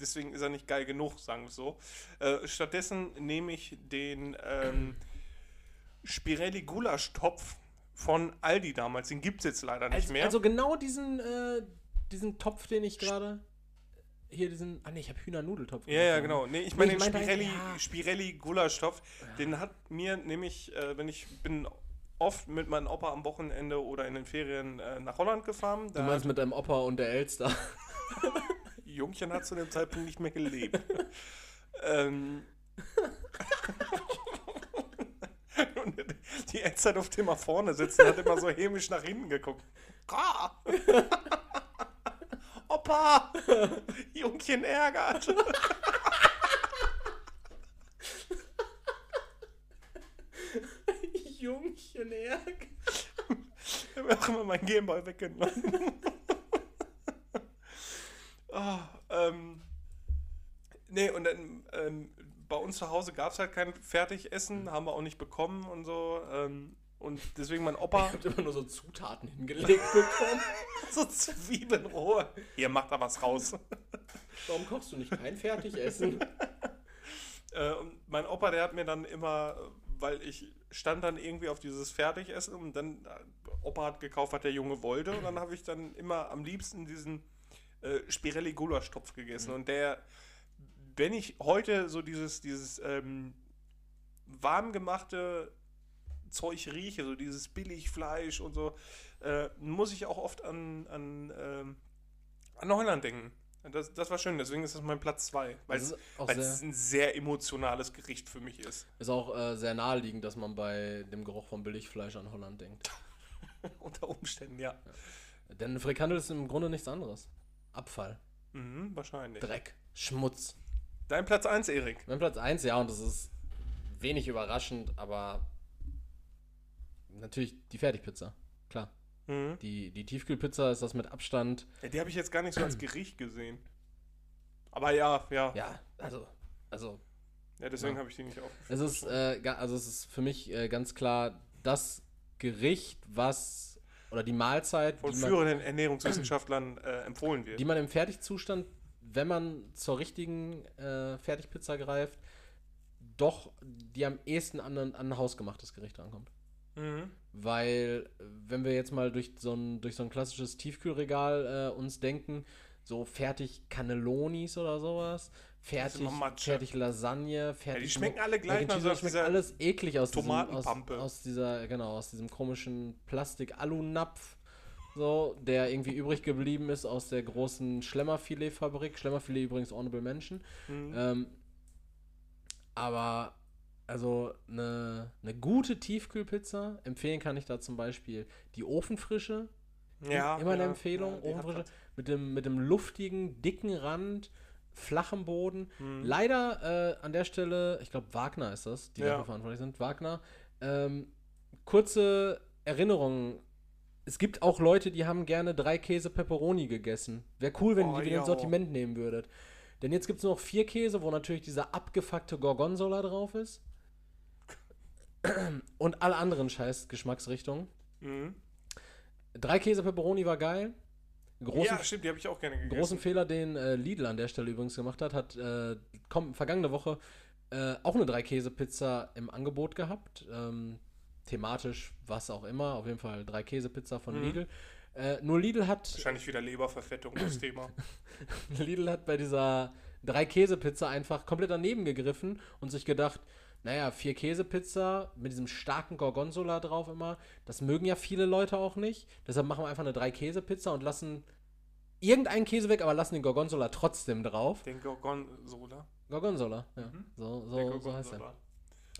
deswegen ist er nicht geil genug, sagen wir es so. Äh, stattdessen nehme ich den ähm, Spirelli Gulasch-Topf von Aldi damals. Den gibt es jetzt leider nicht Also, mehr. also genau diesen, äh, diesen Topf, den ich gerade. Hier diesen. Ah ne, ich habe Hühnernudeltopf. Ja, ja, genau. Nee, ich Nee, meine ich den meinte Spirelli, ja. Spirelli Gulaschtopf. Den hat mir nämlich, äh, wenn ich bin oft mit meinem Opa am Wochenende oder in den Ferien äh, nach Holland gefahren. Du meinst mit deinem Opa und der Elster. Jungchen hat zu dem Zeitpunkt nicht mehr gelebt. ähm, die Elster durfte immer vorne sitzen, hat immer so hämisch nach hinten geguckt. Opa! Jungchen ärgert! Jungchen Erk. Ich habe auch immer meinen Gameboy weggenommen. Ah, ähm, nee, und dann ähm, bei uns zu Hause gab es halt kein Fertigessen, haben wir auch nicht bekommen und so. Ähm, und deswegen mein Opa Ich hab immer nur so Zutaten hingelegt bekommen. so Zwiebelnrohe. Hier, macht da was raus. Warum kochst du nicht kein Fertigessen? Äh, und mein Opa, der hat mir dann immer, weil ich stand dann irgendwie auf dieses Fertigessen und dann, äh, Opa hat gekauft, was der Junge wollte und dann habe ich dann immer am liebsten diesen äh, Spirelli Gulasch-Topf gegessen und der, wenn ich heute so dieses, dieses ähm, warm gemachte Zeug rieche, so dieses Billigfleisch und so, äh, muss ich auch oft an, an, ähm, an Holland denken. Das, das war schön, deswegen ist das mein Platz 2, weil es ein sehr emotionales Gericht für mich ist. ist auch äh, sehr naheliegend, dass man bei dem Geruch von Billigfleisch an Holland denkt. Unter Umständen, ja. Denn Frikandel ist im Grunde nichts anderes. Abfall, Mhm, wahrscheinlich. Dreck, Schmutz. Dein Platz 1, Erik. Mein Platz 1, ja, und das ist wenig überraschend, aber natürlich die Fertigpizza. Klar. Mhm. Die, die Tiefkühlpizza ist das mit Abstand. Ja, die habe ich jetzt gar nicht so als Gericht gesehen. Aber ja, ja. Ja, Ja, also, also deswegen Ja. habe ich die nicht aufgeführt. es ist, äh, also es ist für mich äh, ganz klar das Gericht, was oder die Mahlzeit, Von die man, führenden Ernährungswissenschaftlern äh, empfohlen wird. die man im Fertigzustand, wenn man zur richtigen äh, Fertigpizza greift, doch die am ehesten an ein hausgemachtes Gericht rankommt. Mhm. Weil, wenn wir jetzt mal durch so ein, durch so ein klassisches Tiefkühlregal äh, uns denken, so fertig Cannellonis oder sowas, fertig, fertig Lasagne, fertig. Ja, die schmecken alle gleich, man sagt, das schmeckt alles eklig aus diesem, aus, Tomatenpampe. aus dieser, genau, aus diesem komischen Plastik-Alu-Napf, so, der irgendwie übrig geblieben ist aus der großen Schlemmerfilet-Fabrik. Schlemmerfilet übrigens Honorable Menschen. Mhm. Ähm, aber also eine, eine gute Tiefkühlpizza empfehlen kann ich da zum Beispiel die Ofenfrische. ja, immer eine ja, Empfehlung. ja, Ofenfrische mit dem, mit dem luftigen, dicken Rand, flachem Boden. Mhm. Leider äh, an der Stelle, ich glaube Wagner ist das, die Ja. dafür verantwortlich sind. Wagner. Ähm, kurze Erinnerung. Es gibt auch Leute, die haben gerne drei Käse Pepperoni gegessen. Wäre cool, wenn Oh, ihr die ins. Sortiment nehmen würdet. Denn jetzt gibt es nur noch vier Käse, wo natürlich dieser abgefuckte Gorgonzola drauf ist. Und alle anderen scheiß Geschmacksrichtungen. Mhm. Drei Käse Pepperoni war geil. Großen, Ja, stimmt, die habe ich auch gerne gegessen. großen Fehler, den äh, Lidl an der Stelle übrigens gemacht hat, hat äh, komm, vergangene Woche äh, auch eine Drei-Käse-Pizza im Angebot gehabt. Ähm, thematisch, was auch immer. Auf jeden Fall Drei-Käse-Pizza von Mhm. Lidl. Äh, nur Lidl hat, Wahrscheinlich wieder Leberverfettung, das Thema. Lidl hat bei dieser Drei-Käse-Pizza einfach komplett daneben gegriffen und sich gedacht, naja, vier Käse-Pizza mit diesem starken Gorgonzola drauf immer, das mögen ja viele Leute auch nicht. Deshalb machen wir einfach eine Drei-Käse-Pizza und lassen irgendeinen Käse weg, aber lassen den Gorgonzola trotzdem drauf. Den Gorgonzola. Gorgonzola, ja. Mhm. So, so, so heißt er. Gorgonzola.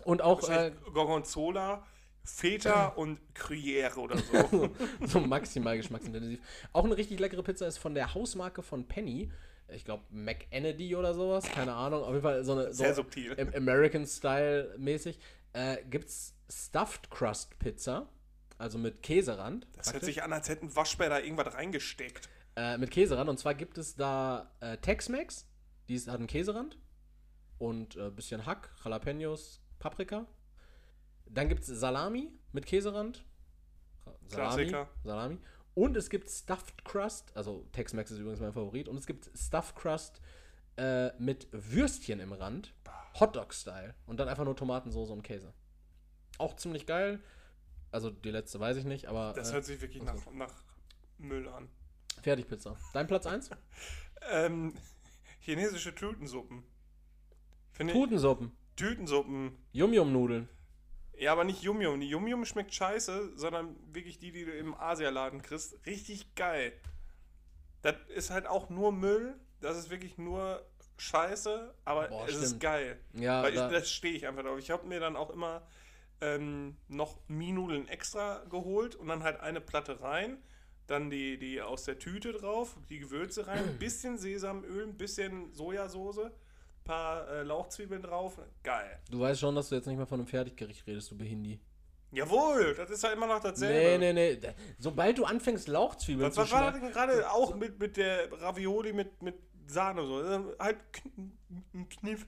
Und auch, äh, Gorgonzola Feta und Gruyère oder so. so maximal geschmacksintensiv. Auch eine richtig leckere Pizza ist von der Hausmarke von Penny. Ich glaube, McEnedy oder sowas. Keine Ahnung. Auf jeden Fall so eine. Sehr so subtil. Im American Style mäßig. Äh, gibt's Stuffed Crust Pizza. Also mit Käserand. Das hört praktisch. sich an, als hätten Waschbär da irgendwas reingesteckt. Äh, mit Käserand. Und zwar gibt es da äh, Tex-Mex. Die hat einen Käserand. Und ein äh, bisschen Hack, Jalapenos, Paprika. Dann gibt es Salami mit Käserand. Salami. Klassiker. Salami. Und es gibt Stuffed Crust. Also Tex-Mex ist übrigens mein Favorit. Und es gibt Stuffed Crust äh, mit Würstchen im Rand. Hotdog-Style. Und dann einfach nur Tomatensoße und Käse. Auch ziemlich geil. Also die letzte weiß ich nicht, aber Das äh, hört sich wirklich nach, nach Müll an. Fertigpizza. Dein Platz 1? Ähm, chinesische Tütensuppen. Finde Putensuppen. Tütensuppen. Yum-Yum-Nudeln. Ja, aber nicht Yum Yum. Die Yum Yum schmeckt scheiße, sondern wirklich die, die du im Asialaden kriegst. Richtig geil. Das ist halt auch nur Müll. Das ist wirklich nur Scheiße, aber Boah, es ist stimmt. geil. Ja, Weil ich, da, das stehe ich einfach drauf. Ich habe mir dann auch immer ähm, noch Mie-Nudeln extra geholt und dann halt eine Platte rein. Dann die, die aus der Tüte drauf, die Gewürze rein, ein bisschen Sesamöl, ein bisschen Sojasauce, paar äh, Lauchzwiebeln drauf. Geil. du weißt schon, dass du jetzt nicht mehr von einem Fertiggericht redest, du Behindi. Jawohl, das ist ja immer noch Nee, dasselbe. nee, nee. Da- Sobald du anfängst, Lauchzwiebeln Was, zu was war das schneiden. denn gerade auch mit, mit der Ravioli mit, mit Sahne so? Ist Halt ein Kniff.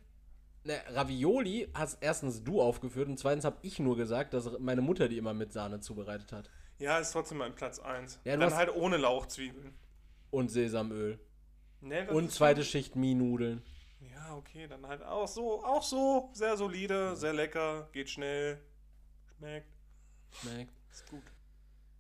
Ne, Ravioli hast erstens du aufgeführt und zweitens habe ich nur gesagt, dass meine Mutter die immer mit Sahne zubereitet hat. Ja, ist trotzdem mein Platz 1. Ja, Dann halt ohne Lauchzwiebeln. Und Sesamöl. Nee, Und zweite Schicht Mie-Nudeln. Ja, okay, dann halt auch so, auch so, sehr solide, sehr lecker, geht schnell, schmeckt, Schmeckt. ist gut.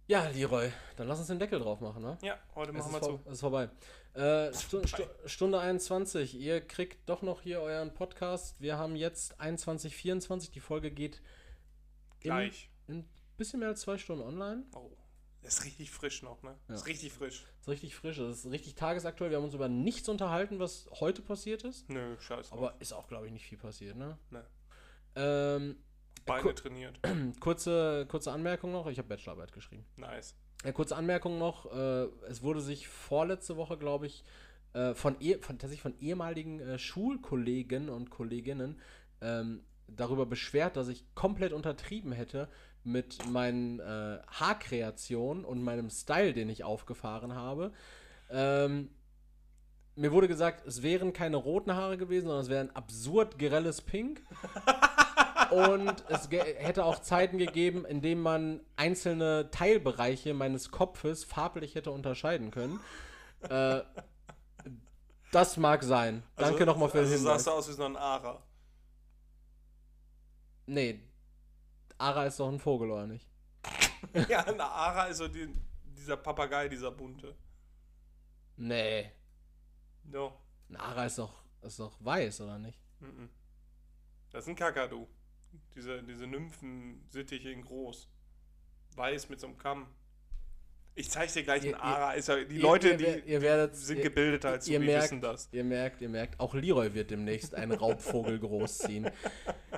Ja, Leroy, dann lass uns den Deckel drauf machen, ne? Ja, heute machen wir zu. es ist vorbei. Äh, Stu Stu Stunde 21. Ihr kriegt doch noch hier euren Podcast. Wir haben jetzt 21.24. Die Folge geht in- Gleich. in bisschen mehr als zwei Stunden online. Oh, ist richtig frisch noch, ne? Ja. Ist richtig frisch. Ist richtig frisch. Das ist richtig tagesaktuell. Wir haben uns über nichts unterhalten, was heute passiert ist. Nö, scheiße. Aber ist auch, glaube ich, nicht viel passiert, ne? Ne. Ähm, Beine gu- trainiert. kurze, kurze Anmerkung noch. Ich habe Bachelorarbeit geschrieben. Nice. Ja, kurze Anmerkung noch. Äh, es wurde sich vorletzte Woche, glaube ich, äh, von, eh, von, tatsächlich von ehemaligen äh, Schulkollegen und Kolleginnen ähm, darüber beschwert, dass ich komplett untertrieben hätte mit meinen äh, Haarkreationen und meinem Style, den ich aufgefahren habe. Ähm, mir wurde gesagt, es wären keine roten Haare gewesen, sondern es wäre ein absurd grelles Pink. Und es hätte auch Zeiten gegeben, in denen man einzelne Teilbereiche meines Kopfes farblich hätte unterscheiden können. Äh, das mag sein. Danke nochmal für den also Hinweis. sahst du aus wie so ein Ara. Nee, Ara ist doch ein Vogel, oder nicht? ja, ein Ara ist so die, dieser Papagei, dieser bunte. Nee, No. ein Ara ist doch, ist doch weiß, oder nicht? Das ist ein Kakadu. Diese, diese Nymphen-Sittiche in groß. Weiß mit so einem Kamm. Ich zeig dir gleich einen Ara. Ist ja, die Ihr- Leute, ihr, die ihr werdet, sind gebildeter als du, ihr die merkt- wissen das. Ihr merkt, ihr merkt, auch Leroy wird demnächst einen Raubvogel großziehen.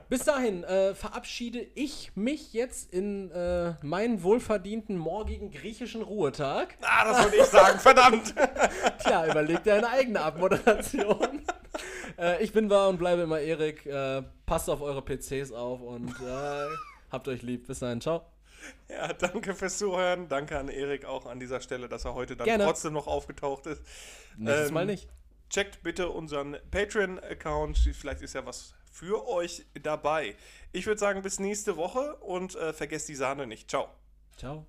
Bis dahin äh, verabschiede ich mich jetzt in äh, meinen wohlverdienten morgigen griechischen Ruhetag. Ah, das wollte ich sagen, verdammt! Tja, überleg dir eine eigene Abmoderation. äh, ich bin wahr und bleibe immer Erik. Äh, passt auf eure PCs auf und äh, habt euch lieb. Bis dahin, ciao. Ja, danke fürs Zuhören. Danke an Erik auch an dieser Stelle, dass er heute dann Gerne. trotzdem noch aufgetaucht ist. Nächstes Ähm, Mal nicht. Checkt bitte unseren Patreon-Account. Vielleicht ist ja was für euch dabei. Ich würde sagen, bis nächste Woche und äh, vergesst die Sahne nicht. Ciao. Ciao.